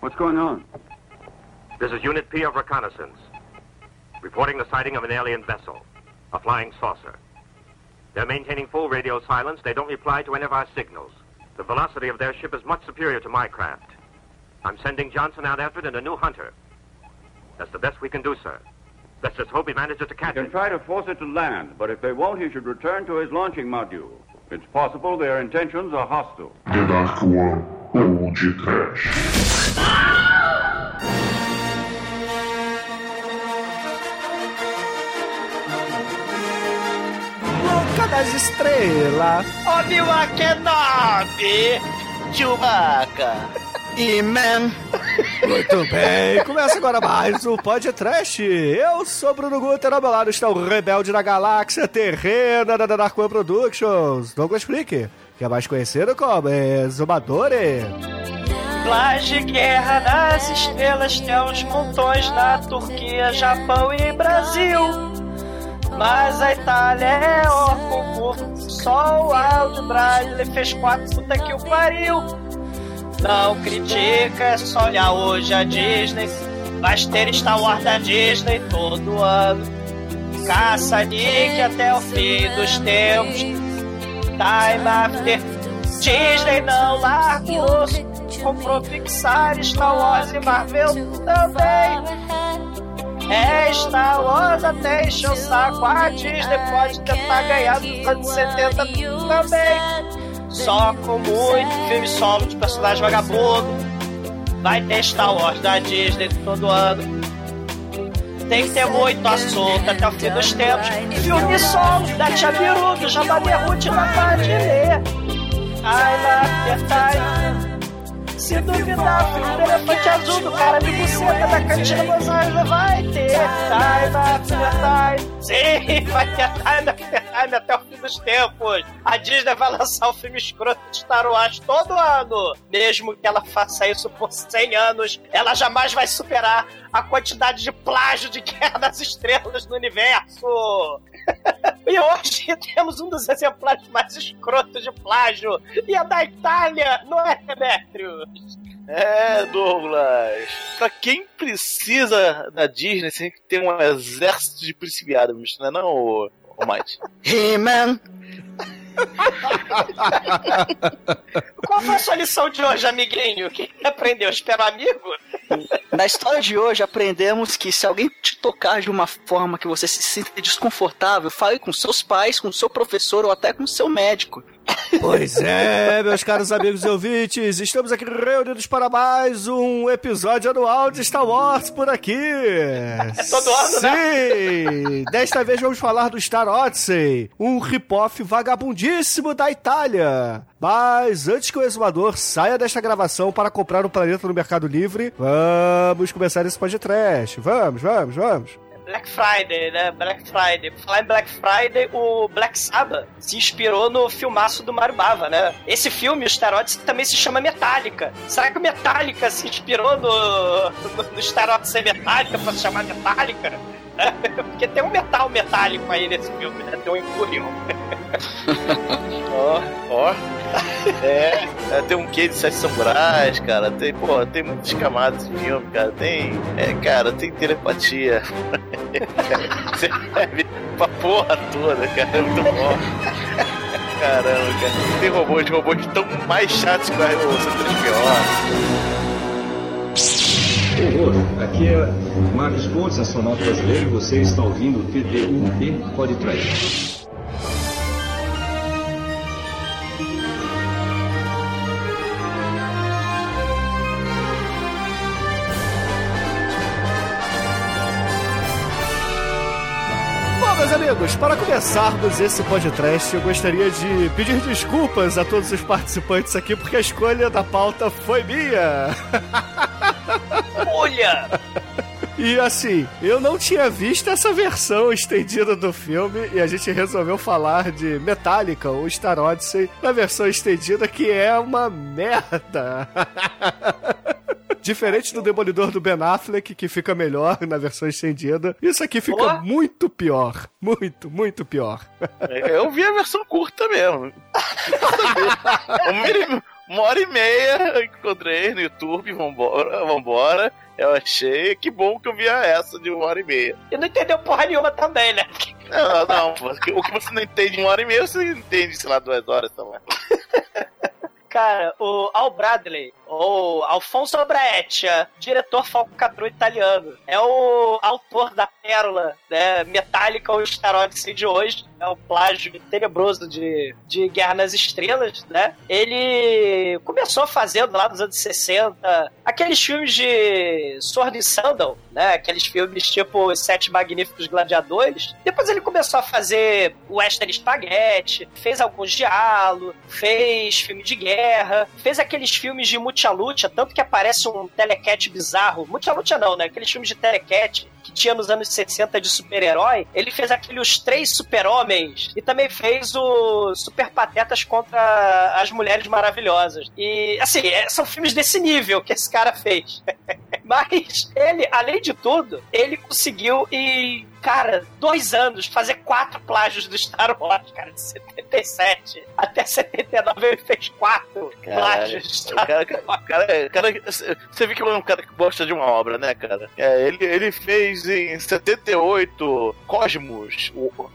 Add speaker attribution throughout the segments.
Speaker 1: What's going on?
Speaker 2: This is Unit P of Reconnaissance. Reporting the sighting of an alien vessel, a flying saucer. They're maintaining full radio silence. They don't reply to any of our signals. The velocity of their ship is much superior to my craft. I'm sending Johnson out after it in a new hunter. That's the best we can do, sir. Let's just hope he manages to catch
Speaker 1: You
Speaker 2: it.
Speaker 1: can try to force it to land, but if they won't, he should return to his launching module. It's possible their intentions are hostile.
Speaker 3: The Dark One ou de trash.
Speaker 4: Boca das Estrelas.
Speaker 5: Obi-Wan Kenobi! Chewbacca!
Speaker 4: E man. Muito bem, começa agora mais um podcast. Eu sou Bruno Guter, ao meu lado está o rebelde da galáxia terrena da Dark One Productions, Douglas Freak, que é mais conhecido como Exumadore.
Speaker 5: Laje Guerra das Estrelas tem uns montões na Turquia, Japão e Brasil. Mas a Itália é ó concurso. Só o áudio Braille fez quatro, puta que o pariu. Não critica, é só olhar hoje a Disney. Vai ter Star Wars da Disney todo ano. Caça Nick até o fim dos tempos. Time after. Disney não larga o osso. Comprou Pixar, Star Wars e Marvel também. É Star Wars até encher o saco. A Disney pode tentar ganhar dos anos 70 também. Só com muito filme solo de personagem vagabundo. Vai ter Star Wars da Disney todo ano. Tem que ter muito assunto até o fim dos tempos. Filme solo da Tia Biru, do Jabali Ruth na ler. Ai, na time. Se duvidar, do elefante azul do cara de buceta da cantina Los Angeles vai ter Time After Time. Sim, vai ter Time After até o fim dos tempos. A Disney vai lançar o filme escroto de Star Wars todo ano. Mesmo que ela faça isso por 100 anos, ela jamais vai superar a quantidade de plágio de Guerra das Estrelas no universo. E hoje temos um dos exemplares mais escrotos de plágio. E é da Itália, não é, Demetrius?
Speaker 6: É, Douglas. Pra quem precisa da Disney, tem que ter um exército de principiados, não é não, ô, ô Mike?
Speaker 4: He-Man.
Speaker 5: Qual foi a sua lição de hoje, amiguinho? O que aprendeu? Espera amigo?
Speaker 7: Na história de hoje, aprendemos que se alguém te tocar de uma forma que você se sinta desconfortável, fale com seus pais, com seu professor ou até com seu médico.
Speaker 4: Pois é, meus caros amigos e ouvintes, estamos aqui reunidos para mais um episódio anual de Star Wars por aqui. É
Speaker 5: todo ano, né?
Speaker 4: Sim! Desta vez vamos falar do Star Odyssey, um rip-off vagabundíssimo da Itália. Mas antes que o exumador saia desta gravação para comprar um planeta no Mercado Livre, vamos começar esse podcast. Vamos, vamos, vamos.
Speaker 5: Black Friday, né? Black Friday. Por falar em Black Friday, o Black Sabbath se inspirou no filmaço do Mario Bava, né? Esse filme, Star Odyssey, também se chama Metallica. Será que o Metallica se inspirou no, no, no Star Metallica pra se chamar Metallica? Porque tem um metal metálico aí nesse filme, né? Tem um Imperium.
Speaker 6: Ó, ó. É, é, tem um quê de sete samurais, cara. Tem, pô, tem muitas camadas de filme, cara. Tem, é, cara, tem telepatia. Você serve pra porra toda, cara. É muito bom. Caramba, cara. Tem robôs, robôs tão mais chatos que o C3PO.
Speaker 8: Aqui é Marcos Pontes, astronauta brasileiro, e você está ouvindo o TDUP.
Speaker 4: Bom, meus amigos, para começarmos esse podcast, eu gostaria de pedir desculpas a todos os participantes aqui, porque a escolha da pauta foi minha.
Speaker 5: Olha!
Speaker 4: E assim, eu não tinha visto essa versão estendida do filme e a gente resolveu falar de Metallica, ou Star Odyssey, na versão estendida, que é uma merda. Diferente do Demolidor do Ben Affleck, que fica melhor na versão estendida, isso aqui fica
Speaker 5: Ó.
Speaker 4: muito pior. Muito, muito pior.
Speaker 6: Eu vi a versão curta mesmo. o, mínimo, Uma hora e meia eu encontrei no YouTube, vambora, vambora. Eu achei, que bom que eu via essa de uma hora e meia.
Speaker 5: E não entendeu porra nenhuma também, né?
Speaker 6: Não, não, o que você não entende em uma hora e meia, você entende, sei lá, duas horas também.
Speaker 5: Cara, o Al Bradley, ou Alfonso Breccia, diretor falcatrua italiano, é o autor da pérola né, metálica ou Star Odyssey de hoje, é o plágio tenebroso de, de Guerra nas Estrelas, né? Ele começou fazendo lá nos anos 60 aqueles filmes de Sword and Sandal, né? Aqueles filmes tipo Sete Magníficos Gladiadores. Depois ele começou a fazer Western Spaghetti, fez alguns diálogos, fez filme de guerra, fez aqueles filmes de Mucha tanto que aparece um telecat bizarro. Mucha não, né? Aqueles filmes de telecat que tinha nos anos 60 de super-herói, ele fez aqueles três super-homens e também fez o Super Patetas contra as Mulheres Maravilhosas. E, assim, é, são filmes desse nível que esse cara fez. Mas ele, além de tudo, ele conseguiu e cara, dois anos, fazer quatro plágios do Star Wars, cara, de 77 até 79 ele fez quatro Caralho, plágios do Star
Speaker 6: cara, Wars. Cara, cara, você vê que é um cara que gosta de uma obra, né, cara? É, ele, ele fez em 78 Cosmos,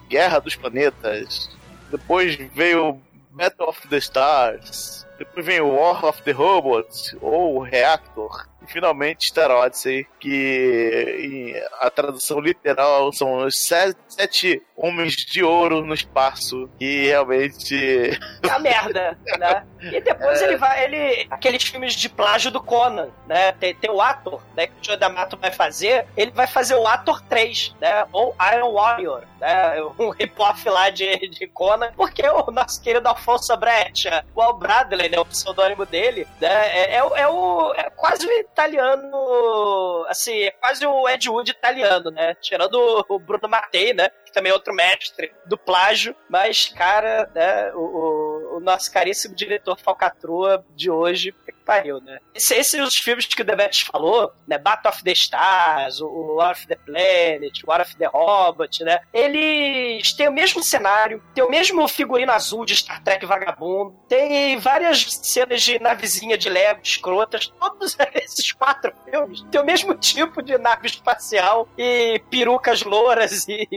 Speaker 6: Guerra dos Planetas, depois veio Battle of the Stars, depois vem War of the Robots, ou Reactor, e finalmente Star Odyssey, que a tradução literal são os sete, sete homens de ouro no espaço, e realmente.
Speaker 5: É a merda, né? E depois é. ele vai. ele Aqueles filmes de plágio do Conan, né? Tem, tem o Ator, né? Que o Joe D'Amato vai fazer. Ele vai fazer o Ator 3, né? Ou Iron Warrior, né? Um rip-off lá de, de Conan, porque o nosso querido Alfonso Breccia, o Al Bradley, né? O pseudônimo dele, né? É, é, é o. É quase italiano, assim, é quase o Ed Wood italiano, né? Tirando o Bruno Mattei, né? Que também é outro mestre do plágio, mas, cara, né? O, o, o nosso caríssimo diretor Falcatrua de hoje pariu, né? Esses são os filmes que o Demetrius falou, né? Battle of the Stars, o War of the Planet, o War of the Robot, né? Eles têm o mesmo cenário, tem o mesmo figurino azul de Star Trek Vagabundo, tem várias cenas de navezinha de Lego escrotas, todos esses quatro filmes têm o mesmo tipo de nave espacial e perucas louras e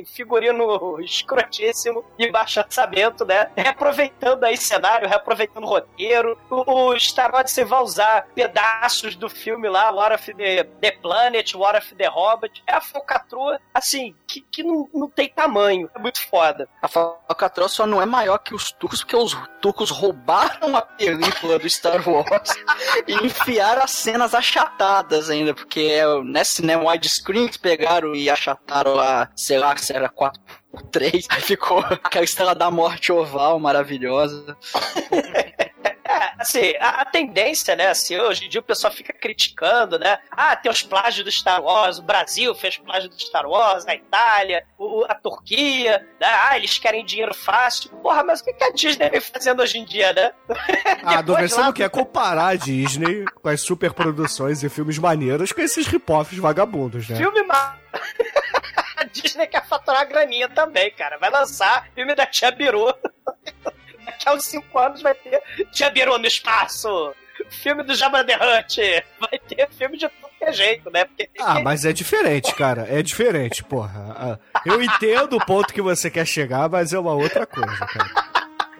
Speaker 5: figurino escrotíssimo e baixo orçamento, né? Reaproveitando aí cenário, reaproveitando roteiro. O, o Star Wars vai usar pedaços do filme lá, War of the, the Planet, War of the Hobbit. É a falcatrua, assim, que, que não, não tem tamanho. É muito foda.
Speaker 7: A falcatrua só não é maior que os turcos, porque os turcos roubaram a película do Star Wars e enfiaram as cenas achatadas ainda, porque é nesse né, widescreen que pegaram e achataram lá, sei lá, se era 4 por 3, aí ficou aquela estrela da morte oval maravilhosa.
Speaker 5: É, assim, a, a, tendência, né, assim, hoje em dia o pessoal fica criticando, né? Ah, tem os plágios do Star Wars, o Brasil fez plágio do Star Wars, a Itália, o, a Turquia, né? Ah, eles querem dinheiro fácil. Porra, mas o que, que a Disney vem fazendo hoje em dia, né?
Speaker 4: Ah, Douglas, você não quer comparar a Disney com as superproduções e filmes maneiros com esses rip-offs vagabundos, né?
Speaker 5: Filme ma... Disney quer faturar a graninha também, cara. Vai lançar filme da Tia Biru daqui a uns 5 anos vai ter Jabiru no espaço, filme do Jabba the Hutt, vai ter filme de tudo que é jeito, né? Porque
Speaker 4: ah, mas é diferente, cara, é diferente, porra. Ah, eu entendo o ponto que você quer chegar, mas é uma outra coisa, cara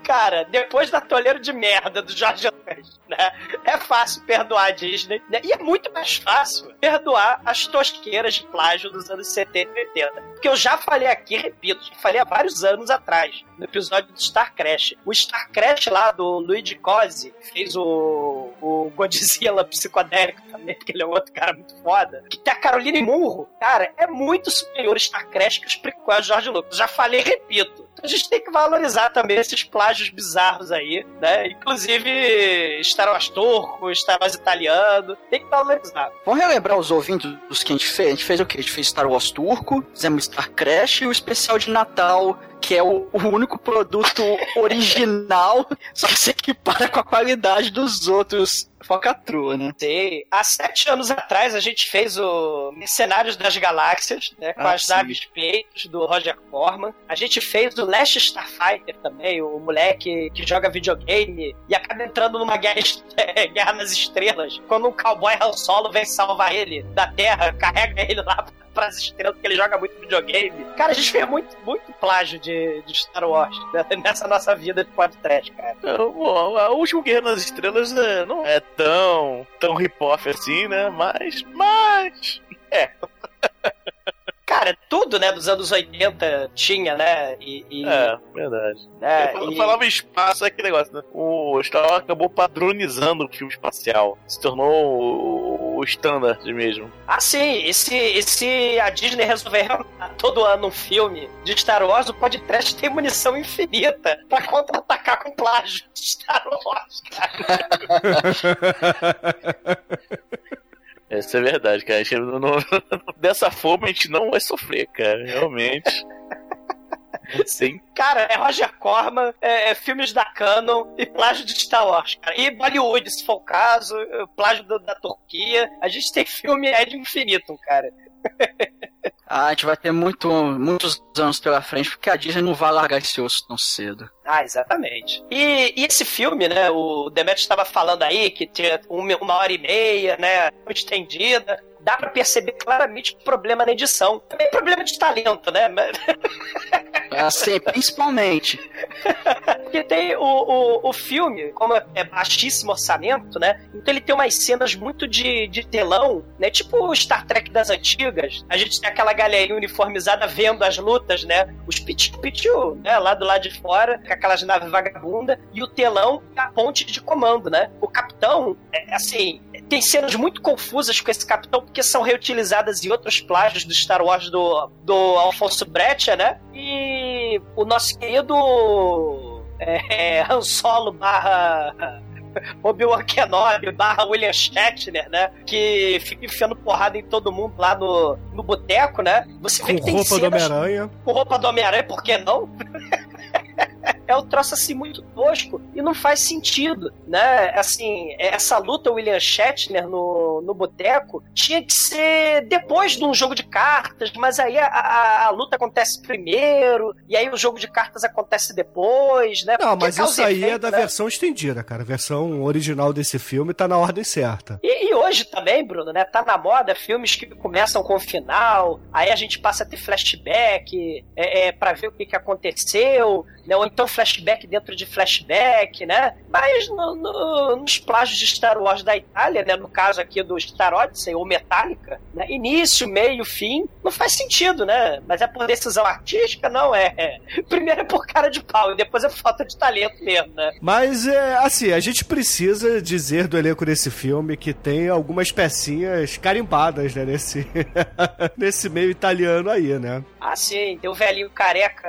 Speaker 5: cara, depois da toleira de merda do Jorge Lucas, né? É fácil perdoar a Disney, né? E é muito mais fácil perdoar as tosqueiras de plágio dos anos 70 e 80. Porque eu já falei aqui, repito, já falei há vários anos atrás, no episódio do Star Crash. O Star Crash lá do Luigi Cosi fez o, o Godzilla psicodélico também, porque ele é outro cara muito foda. Que tem a Caroline Murro, cara, é muito superior Star Crash que os prequels Jorge Lucas. Já falei, repito. Então a gente tem que valorizar também esses plágios bizarros aí, né? Inclusive Star Wars turco, Star Wars italiano, tem que valorizar.
Speaker 7: Vamos relembrar os ouvintes dos que a gente fez? A gente fez o quê? A gente fez Star Wars turco, fizemos Star Crash e o especial de Natal que é o, o único produto original, só que se equipara com a qualidade dos outros focatrua, né?
Speaker 5: Sim. Há sete anos atrás a gente fez o Mercenários das Galáxias, né? Com
Speaker 6: Ah,
Speaker 5: as
Speaker 6: sim.
Speaker 5: naves peitos do Roger Corman. A gente fez o Last Starfighter também, o moleque que joga videogame e acaba entrando numa guerra, guerra nas estrelas. Quando um cowboy Han Solo vem salvar ele da Terra, carrega ele lá pras estrelas, porque ele joga muito videogame. Cara, a gente fez muito, muito plágio de, de Star Wars né? nessa nossa vida de podcast, cara.
Speaker 6: Bom, a última Guerra nas Estrelas né, não é tão, tão hip-hop assim, né? Mas, mas...
Speaker 5: Cara, tudo, né, dos anos 80 tinha, né? E, e,
Speaker 6: É, verdade.
Speaker 5: né,
Speaker 6: Eu
Speaker 5: e-
Speaker 6: falava em espaço, é aquele negócio, né? O Star Wars acabou padronizando o filme espacial. Se tornou o, o standard mesmo.
Speaker 5: Ah, sim, e se, e se a Disney resolver todo ano um filme de Star Wars, o podcast tem munição infinita pra contra-atacar com plágio de Star Wars, cara.
Speaker 6: Essa é verdade, cara. Não- não- dessa forma a gente não vai sofrer, cara. Realmente. Sim.
Speaker 5: Cara, é Roger Corman, é, é filmes da Canon e plágio de Star Wars, cara. E Bollywood, se for o caso, é, plágio do- da Turquia. A gente tem filme é de infinito, cara.
Speaker 7: Ah, a gente vai ter muito, muitos anos pela frente, porque a Disney não vai largar esse osso tão cedo.
Speaker 5: Ah, exatamente. E, e esse filme, né? O Demetrio estava falando aí que tinha uma, hora e meia, né? Estendida. Dá pra perceber claramente o problema na edição. Também problema de talento, né?
Speaker 7: Assim, principalmente.
Speaker 5: Porque tem o, o, o filme, como é baixíssimo orçamento, né? Então ele tem umas cenas muito de, de telão, né? Tipo o Star Trek das antigas. A gente tem aquela galerinha uniformizada vendo as lutas, né? Os pitiu-pitiu, né? Lá do lado de fora, com aquelas naves vagabundas. E o telão é a ponte de comando, né? O capitão, é, assim, tem cenas muito confusas com esse capitão, porque são reutilizadas em outros plágios do Star Wars do, do Alfonso Brecha, né? E o nosso querido é, Han Solo barra Obi-Wan Kenobi barra William Shatner, né? Que fica enfiando porrada em todo mundo lá no, no boteco, né? Você vê
Speaker 4: Com
Speaker 5: que tem
Speaker 4: roupa do
Speaker 5: cenas
Speaker 4: Homem-Aranha.
Speaker 5: com roupa do Homem-Aranha, por que não? é um troço assim muito tosco e não faz sentido, né? Assim, essa luta William Shatner no, no boteco tinha que ser depois de um jogo de cartas, mas aí a, a- a luta acontece primeiro e aí o jogo de cartas acontece depois, né?
Speaker 4: Não,
Speaker 5: Porque
Speaker 4: mas isso aí é
Speaker 5: efeito,
Speaker 4: da
Speaker 5: né?
Speaker 4: versão estendida, cara. A versão original desse filme tá na ordem certa.
Speaker 5: E, e hoje também, Bruno, né? Tá na moda filmes que começam com o final, aí a gente passa a ter flashback é, é, para ver o que, que aconteceu, né? Ou então flashback dentro de flashback, né? Mas no- no- nos plágios de Star Wars da Itália, né? No caso aqui do Star Odyssey ou Metallica, né? Início, meio, fim, não faz sentido, né? Mas é por decisão artística? Não é. é. Primeiro é por cara de pau e depois é falta de talento mesmo, né?
Speaker 4: Mas, é, assim, a gente precisa dizer do elenco desse filme que tem algumas pecinhas carimbadas, né? Nesse, nesse meio italiano aí, né?
Speaker 5: Ah, sim, tem o velhinho careca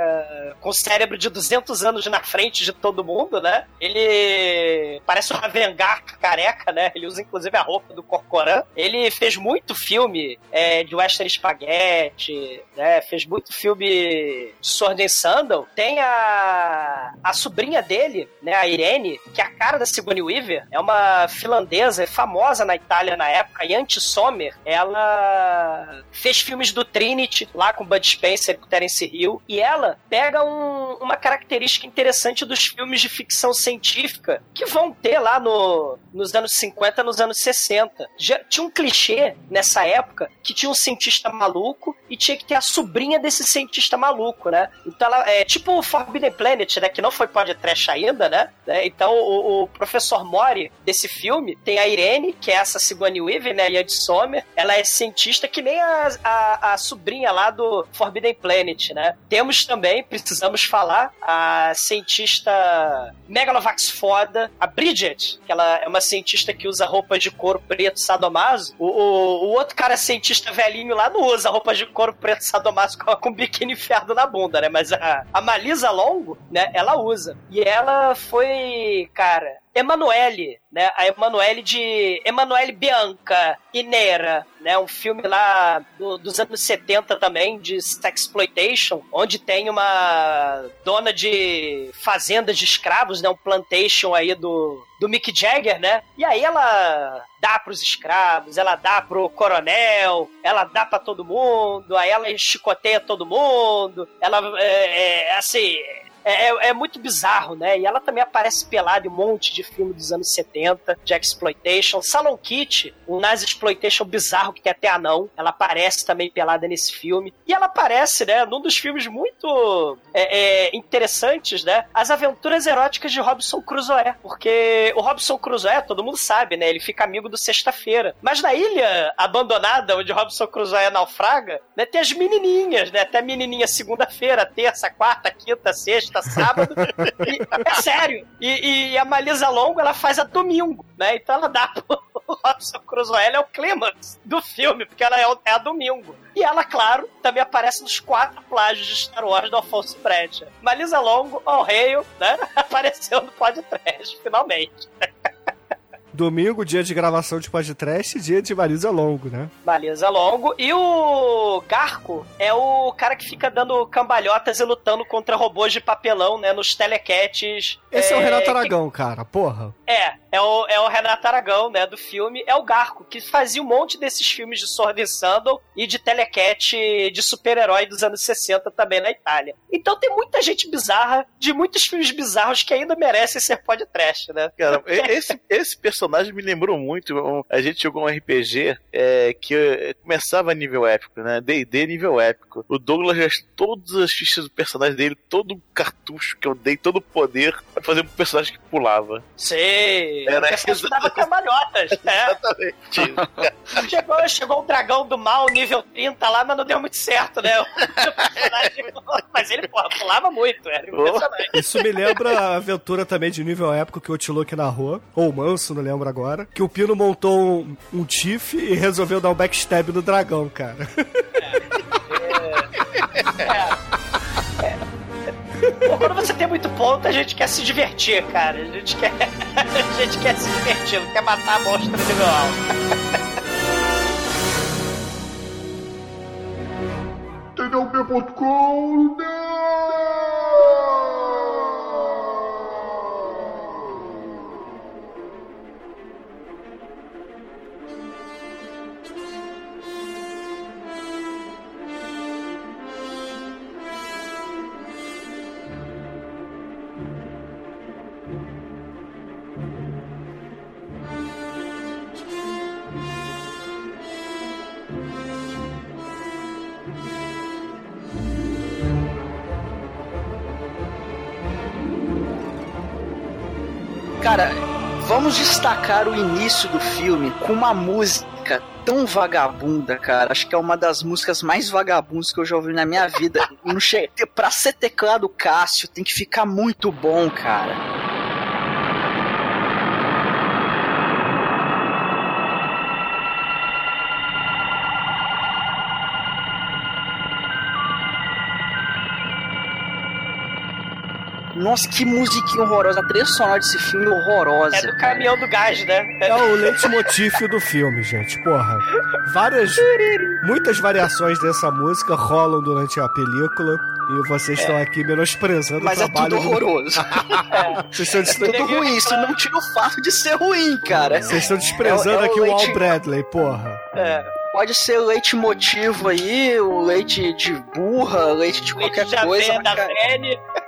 Speaker 5: com cérebro de 200 anos na frente de todo mundo, né? Ele parece um Ravengar careca, né? Ele usa inclusive a roupa do Corcoran. Ele fez muito filme é, de western spaghetti, né? Fez muito filme de Sword and Sandal. Tem a, a sobrinha dele, né? A Irene, que é a cara da Sigourney Weaver. É uma finlandesa famosa na Itália na época, Yanti Sommer. Ela fez filmes do Trinity, lá com Bud Spencer e com Terence Hill. E ela pega um- uma característica interessante dos filmes de ficção científica que vão ter lá no, nos anos 50, nos anos 60. Já, tinha um clichê nessa época que tinha um cientista maluco e tinha que ter a sobrinha desse cientista maluco, né? Então ela é tipo o Forbidden Planet, né? Que não foi podcast ainda, né? né? Então o, o professor Mori desse filme tem a Irene, que é essa Sigourney Weaver, né? Ian de Sommer. Ela é cientista que nem a, a, a sobrinha lá do Forbidden Planet, né? Temos também, precisamos falar, a cientista Megalovax foda, a Bridget, que ela é uma cientista que usa roupas de couro preto sadomaso. O, o, o outro cara cientista velhinho lá não usa roupas de couro preto sadomaso com, com biquíni enfiado na bunda, né? Mas a, a Malisa Longo, né, ela usa. E ela foi, cara, Emanuele, né? A Emanuele de Emanuele Bianca Inera, né? Um filme lá do- dos anos 70 também, de sexploitation, onde tem uma dona de fazendas de escravos, né? Um plantation aí do, do Mick Jagger, né? E aí ela dá pros escravos, ela dá pro coronel, ela dá pra todo mundo, aí ela chicoteia todo mundo, ela é, é, assim. É, é- é muito bizarro, né? E ela também aparece pelada em um monte de filme dos anos 70, de exploitation. Salon Kit, um nazi exploitation bizarro que tem até anão. Ela aparece também pelada nesse filme. E ela aparece, né, num dos filmes muito é, é, interessantes, né? As aventuras eróticas de Robson Crusoe. Porque o Robson Crusoe, todo mundo sabe, né? Ele fica amigo do Sexta-feira. Mas na ilha abandonada, onde Robson Crusoe naufraga, né, tem as menininhas, né? Até menininha segunda-feira, terça, quarta, quinta, sexta, sábado. E- é sério. E, e a Malisa Longo, ela faz a domingo, né? Então ela dá pro Robson Crusoe, ela é o clímax do filme, porque ela é, o- é a domingo. E ela, claro, também aparece nos quatro plágios de Star Wars do Alfonso Brecha. Malisa Longo, ao Reio, né? Apareceu no podcast, finalmente.
Speaker 4: Domingo, dia de gravação de podcast, dia de Marisa Longo, né?
Speaker 5: Malisa Longo. E o Garco é o cara que fica dando cambalhotas e lutando contra robôs de papelão, né? Nos telequetes.
Speaker 4: Esse é, o Renato
Speaker 5: que-
Speaker 4: Aragão, cara, porra.
Speaker 5: É, é o, é o Renato Aragão, né, do filme. É o Garco, que fazia um monte desses filmes de Sword and Sandal e de telequete de super-herói dos anos 60 também na Itália. Então tem muita gente bizarra, de muitos filmes bizarros que ainda merecem ser podcast, né?
Speaker 6: Cara, esse, esse personagem me lembrou muito. A gente jogou um RPG é, que começava a nível épico, né? DD nível épico. O Douglas gastou todas as fichas do personagem dele, todo o cartucho que eu dei, todo o poder pra fazer um personagem que pulava.
Speaker 5: Sei.
Speaker 6: Era
Speaker 5: o
Speaker 6: exa-
Speaker 5: dava cambalhotas, né?
Speaker 6: Exatamente.
Speaker 5: Chegou, chegou um dragão do mal, nível 30 lá, mas não deu muito certo, né? O personagem- mas ele, porra, pulava muito, era impressionante.
Speaker 4: Isso me lembra a aventura também de nível épico que o Tiloque narrou, ou o Manso, não lembro agora, que o Pino montou um, um Tiff e resolveu dar um backstab no dragão, cara.
Speaker 5: Pô, quando você tem muito ponto, a gente quer se divertir, cara. A gente quer, a gente quer se divertir, não quer matar a monstra nível alto.
Speaker 3: TDUP.com
Speaker 7: vamos destacar o início do filme com uma música tão vagabunda, cara. Acho que é uma das músicas mais vagabundas que eu já ouvi na minha vida. Não che... Pra ser teclado Cássio, tem que ficar muito bom, cara. Nossa, que musiquinha horrorosa. A trilha sonora desse filme é horrorosa.
Speaker 5: É do caminhão do gás, né?
Speaker 4: É o leitmotiv do filme, gente. Porra. Várias. Muitas variações dessa música rolam durante a película. E vocês estão aqui menosprezando
Speaker 7: Mas
Speaker 4: o
Speaker 7: é
Speaker 4: trabalho
Speaker 7: tudo
Speaker 4: do-
Speaker 7: horroroso.
Speaker 4: Vocês estão,
Speaker 7: É tudo ruim. Isso não tira o fato de ser ruim, cara.
Speaker 4: Vocês estão desprezando
Speaker 7: É o- é o
Speaker 4: aqui o Al
Speaker 7: leite-
Speaker 4: Bradley, porra.
Speaker 5: É.
Speaker 7: Pode ser leite motivo aí, o leite de burra, leite de qualquer
Speaker 5: Leite de
Speaker 7: coisa.
Speaker 5: da
Speaker 7: mas, cara,
Speaker 5: Fene.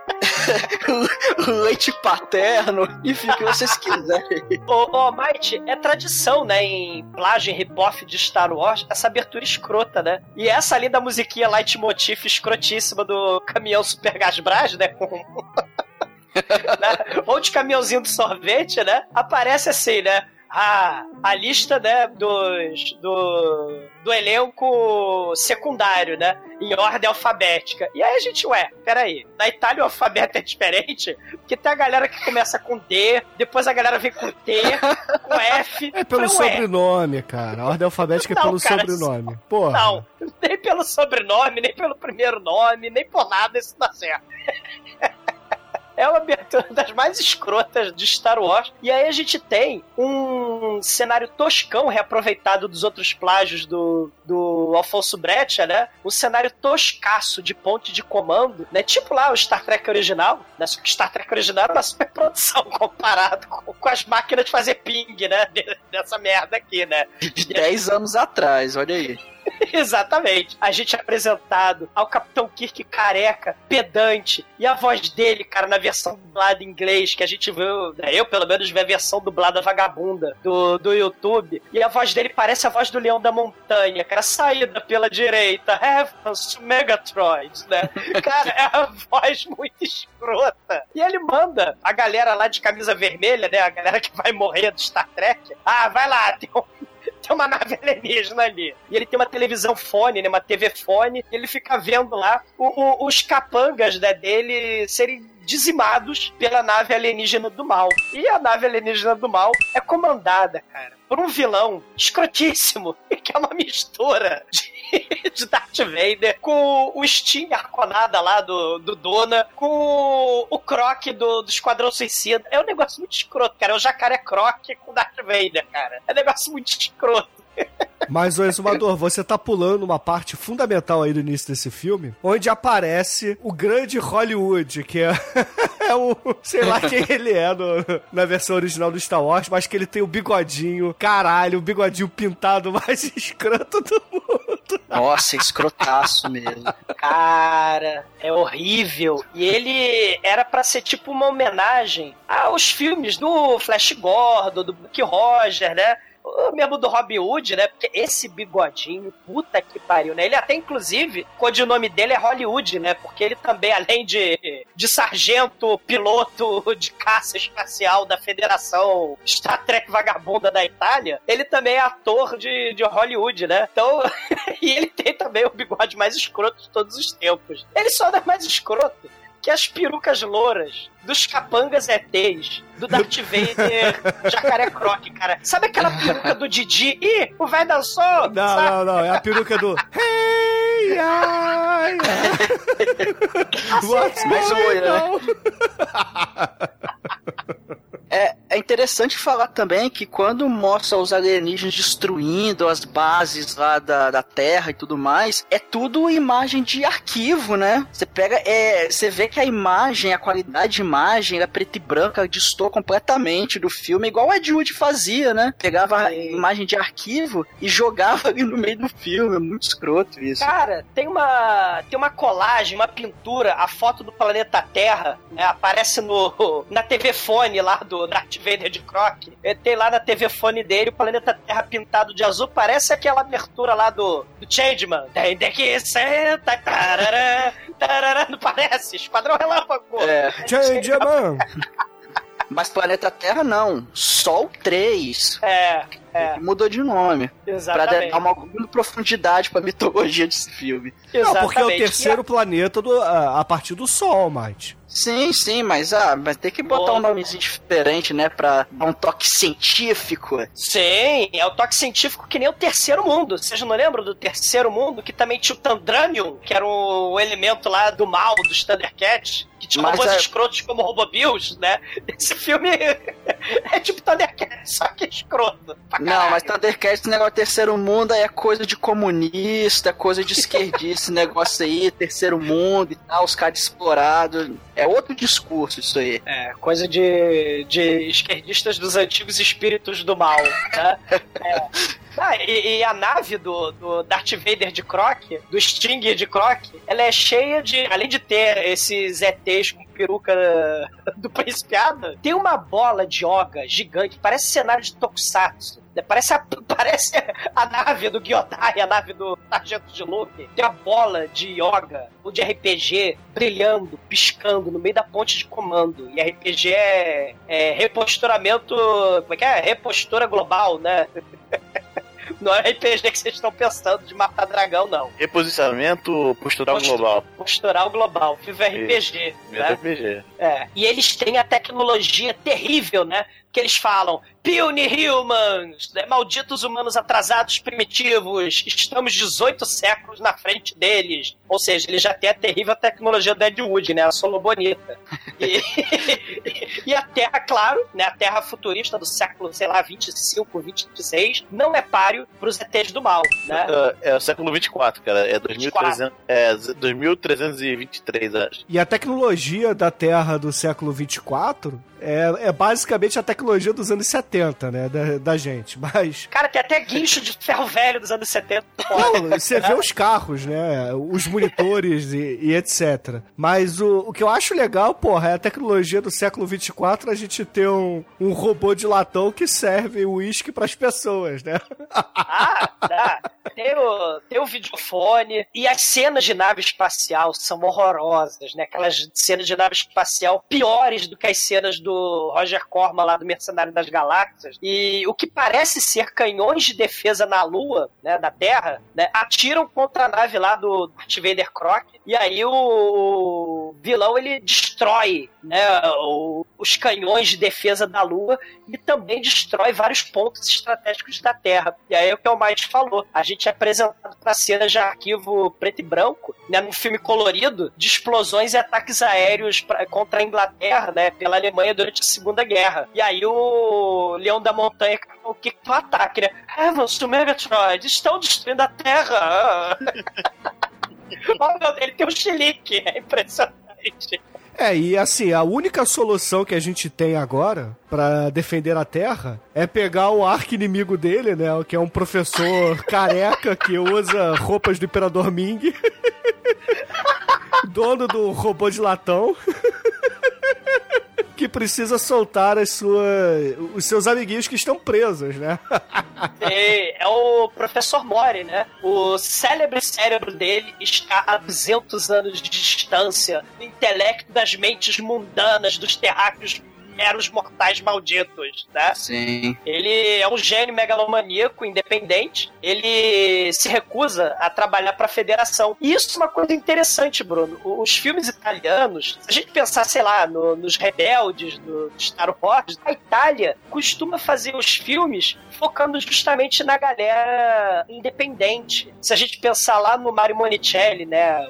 Speaker 7: leite paterno, enfim, o que vocês quiserem.
Speaker 5: Ô, ô, Might, é tradição, né, em plágio, em rip-off de Star Wars, essa abertura escrota, né? E essa ali da musiquinha Leitmotiv escrotíssima do caminhão Super Gasbras, né, né? Ou de caminhãozinho do sorvete, né? Aparece assim, né? Ah, a lista, né, dos, do, do elenco secundário, né? Em ordem alfabética. E aí a gente, ué, peraí, na Itália o alfabeto é diferente? Porque tem a galera que começa com D, depois a galera vem com T, com F.
Speaker 4: É pelo
Speaker 5: Falei,
Speaker 4: sobrenome, cara. A ordem alfabética é
Speaker 5: Não,
Speaker 4: pelo
Speaker 5: cara,
Speaker 4: sobrenome. Porra.
Speaker 5: Não, nem pelo sobrenome, nem pelo primeiro nome, nem por nada isso dá certo. É uma abertura das mais escrotas de Star Wars. E aí a gente tem um cenário toscão reaproveitado dos outros plágios do, do Alfonso Brecha, né? Um cenário toscaço de ponte de comando, né? Tipo lá o Star Trek original, né? Que Star Trek original era uma superprodução comparado com, com as máquinas de fazer ping, né? Dessa merda aqui, né?
Speaker 7: De 10 anos atrás, olha aí.
Speaker 5: Exatamente. A gente é apresentado ao Capitão Kirk careca, pedante, e a voz dele, cara, na versão dublada em inglês, que a gente viu, né, eu pelo menos vi a versão dublada vagabunda do, do YouTube, e a voz dele parece a voz do Leão da Montanha, cara, saída pela direita, Heavens Megatroid, né? Cara, é a voz muito escrota. E ele manda a galera lá de camisa vermelha, né, a galera que vai morrer do Star Trek, ah, vai lá, tem um tem uma nave alienígena ali. E ele tem uma televisão fone, né? Uma TV fone. E ele fica vendo lá o, o, os capangas né, dele serem dizimados pela nave alienígena do mal. E a nave alienígena do mal é comandada, cara, por um vilão escrotíssimo, que é uma mistura de, de Darth Vader com o Steam Arconada lá do, do Dona, com o Croc do, do Esquadrão Suicida. É um negócio muito escroto, cara. É o jacaré Croc com Darth Vader, cara. É um negócio muito escroto.
Speaker 4: Mas, o Exumador, você tá pulando uma parte fundamental aí do início desse filme, onde aparece o grande Hollywood, que é, é o. sei lá quem ele é no, na versão original do Star Wars, mas que ele tem o bigodinho, caralho, o bigodinho pintado mais escroto do mundo.
Speaker 7: Nossa, escrotaço mesmo.
Speaker 5: Cara, é horrível. E ele era para ser tipo uma homenagem aos filmes do Flash Gordon, do Buck Roger, né? Mesmo do Robin Hood, né? Porque esse bigodinho, puta que pariu, né? Ele até, inclusive, o codinome dele é Hollywood, né? Porque ele também, além de, de sargento, piloto de caça espacial da Federação Star Trek Vagabunda da Itália, ele também é ator de, de Hollywood, né? Então, e ele tem também o bigode mais escroto de todos os tempos. Ele só não é mais escroto que as perucas louras dos capangas ETs, do Darth Vader, Jacaré Croc, cara. Sabe aquela peruca do Didi? Ih, o velho dançou!
Speaker 4: Não,
Speaker 5: sabe?
Speaker 4: não, não. É a peruca do. Hey, ai, ai. What's
Speaker 7: mais
Speaker 4: going on?
Speaker 7: É, é interessante falar também que quando mostra os alienígenas destruindo as bases lá da, da Terra e tudo mais, é tudo imagem de arquivo, né? Você pega, é, você vê que a imagem, a qualidade de imagem, era preta e branca, distou completamente do filme, igual o Ed Wood fazia, né? Pegava a imagem de arquivo e jogava ali no meio do filme. É muito escroto isso.
Speaker 5: Cara, tem uma tem uma colagem, uma pintura, a foto do planeta Terra, né, aparece no na TV fone lá do Darth Vader de Croc. É, Tem lá na TV fone dele o planeta Terra pintado de azul, parece aquela abertura lá do, do Changeman. Tem que senta, tarará, tarará, não parece? Esquadrão Relâmpago.
Speaker 7: É.
Speaker 4: Change, man.
Speaker 7: Mas Planeta Terra não. Sol 3.
Speaker 5: É, é,
Speaker 7: Mudou de nome. Pra
Speaker 5: exatamente.
Speaker 7: dar uma alguma profundidade pra mitologia desse filme.
Speaker 4: Não, porque é o
Speaker 5: Exatamente.
Speaker 4: terceiro planeta do, a, a partir do Sol, Mate.
Speaker 7: Sim, sim, mas ah, mas tem que botar
Speaker 5: Bom.
Speaker 7: um nomezinho diferente, né? Pra dar um toque científico.
Speaker 5: Sim, é o toque científico que nem o terceiro mundo. Vocês não lembram do terceiro mundo? Que também tinha o Tandranium, que era o elemento lá do mal dos Thundercats. Tinha
Speaker 7: Mas
Speaker 5: robôs
Speaker 7: é-
Speaker 5: escrotos como Robobills, né? Esse filme é tipo Thundercats, só que escroto.
Speaker 7: Não, mas Thundercats, esse negócio de terceiro mundo aí é coisa de comunista, é coisa de esquerdista, esse negócio aí, terceiro mundo e tal, os caras explorados. É outro discurso isso aí.
Speaker 5: É, coisa de, de esquerdistas dos antigos espíritos do mal, né? É. Ah, e, e a nave do, do Darth Vader de Croc, do Stinger de Croc, ela é cheia de. Além de ter esses ETs com peruca do Príncipe Adam, tem uma bola de yoga gigante, parece cenário de Tokusatsu. Né? Parece a, parece a nave do Gyodai, a nave do Sargento de Luke. Tem a bola de yoga ou de RPG brilhando, piscando no meio da ponte de comando. E RPG é, é reposturamento. Como é que é? Repostura global, né? Não é RPG que vocês estão pensando de matar dragão, não.
Speaker 6: Reposicionamento postural
Speaker 5: Postura-
Speaker 6: global.
Speaker 5: Postural global, Viva RPG.
Speaker 6: Mesmo
Speaker 5: Né?
Speaker 6: RPG.
Speaker 5: É. E eles têm a tecnologia terrível, né? que eles falam Puny Humans, né? malditos humanos atrasados primitivos, estamos 18 séculos na frente deles. Ou seja, ele já tem a terrível tecnologia do Ed Wood, né? A Solo Bonita. E, e a Terra, claro, né? A Terra futurista do século, sei lá, 25, 26, não é páreo pros ETs do mal, né?
Speaker 6: É, é o século 24, cara. É 2300, é 2323, acho.
Speaker 4: E a tecnologia da Terra do século 24 é, é basicamente a tecnologia dos anos 70, né? Da, da gente. Mas.
Speaker 5: Cara, tem até guincho de ferro velho dos anos 70.
Speaker 4: Não, você vê os carros, né? Os monitores e, e etc. Mas o, o que eu acho legal, porra, é a tecnologia do século 24 a gente ter um, um robô de latão que serve uísque pras pessoas, né?
Speaker 5: Ah, dá. Tem o, tem o videofone. E as cenas de nave espacial são horrorosas, né? Aquelas cenas de nave espacial piores do que as cenas do Roger Corman lá do Mercenário das Galáxias. E o que parece ser canhões de defesa na Lua, né? Da Terra, né? Atiram contra a nave lá do Darth Vader Croc. E aí o vilão ele destrói, né? o- os canhões de defesa da Lua e também destrói vários pontos estratégicos da Terra. E aí é o que o Mike falou. A gente é apresentado para cenas de arquivo preto e branco, né, num filme colorido, de explosões e ataques aéreos pra- contra a Inglaterra, né, pela Alemanha durante a Segunda Guerra. E aí o Leão da Montanha, o que tu ataque, né? Heavens to Megatroid, estão destruindo a Terra! oh, meu ele tem um chilique, é impressionante.
Speaker 4: É, e assim, a única solução que a gente tem agora pra defender a Terra é pegar o arco inimigo dele, né? Que é um professor careca que usa roupas do Imperador Ming. dono do robô de latão. Que precisa soltar as suas, os seus amiguinhos que estão presos, né?
Speaker 5: É, é o professor Mori, né? O célebre cérebro dele está a 200 anos de distância do intelecto das mentes mundanas dos terráqueos meros mortais malditos, né?
Speaker 7: Sim.
Speaker 5: Ele é um gênio megalomaníaco, independente. Ele se recusa a trabalhar para a federação. E isso é uma coisa interessante, Bruno. Os filmes italianos, se a gente pensar, sei lá, no- nos rebeldes do Star Wars, a Itália costuma fazer os filmes focando justamente na galera independente. Se a gente pensar lá no Mario Monicelli, né?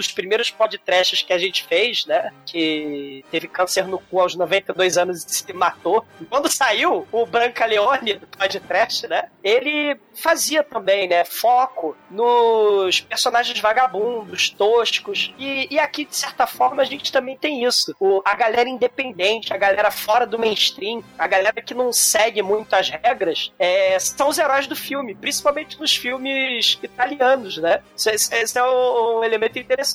Speaker 5: Dos primeiros podcasts que a gente fez, né? Que teve câncer no cu aos 92 anos e se matou. Quando saiu o Branca Leone do podcast, né? Ele fazia também, né? Foco nos personagens vagabundos, toscos. E, e aqui, de certa forma, a gente também tem isso. O, a galera independente, a galera fora do mainstream, a galera que não segue muito as regras, é, são os heróis do filme, principalmente nos filmes italianos, né? Esse, é um elemento interessante.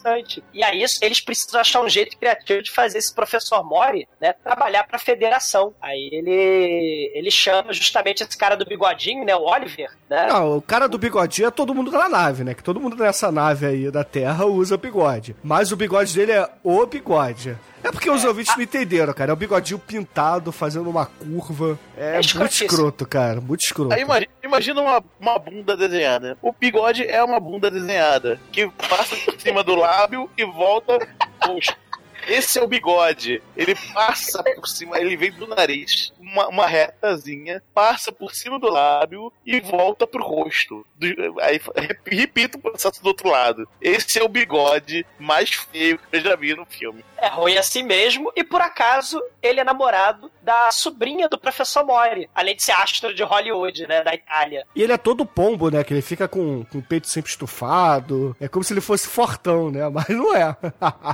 Speaker 5: E aí, eles precisam achar um jeito criativo de fazer esse professor Mori, né, trabalhar pra federação. Aí ele, ele chama justamente esse cara do bigodinho, né, o Oliver, né?
Speaker 4: Não, o cara do bigodinho é todo mundo da nave, né? Que todo mundo nessa nave aí da Terra usa bigode. Mas o bigode dele é o bigode. É porque os ouvintes não entenderam, cara. É o bigodinho pintado, fazendo uma curva. É,
Speaker 5: É
Speaker 4: muito
Speaker 5: escrotíssimo.
Speaker 4: escroto, cara. Muito escroto.
Speaker 6: Aí imagina, imagina uma, uma bunda desenhada. O bigode é uma bunda desenhada que passa por cima do lábio e volta rosto. Esse é o bigode. Ele passa por cima, ele vem do nariz, uma, uma retazinha, passa por cima do lábio e volta pro rosto. Do- aí rep- repito o processo do outro lado. Esse é o bigode mais feio que eu já vi no filme.
Speaker 5: É ruim assim mesmo, e por acaso ele é namorado da sobrinha do professor Mori, além de ser astro de Hollywood, né, da Itália.
Speaker 4: E ele é todo pombo, né? Que ele fica com, com o peito sempre estufado. É como se ele fosse fortão, né? Mas não é.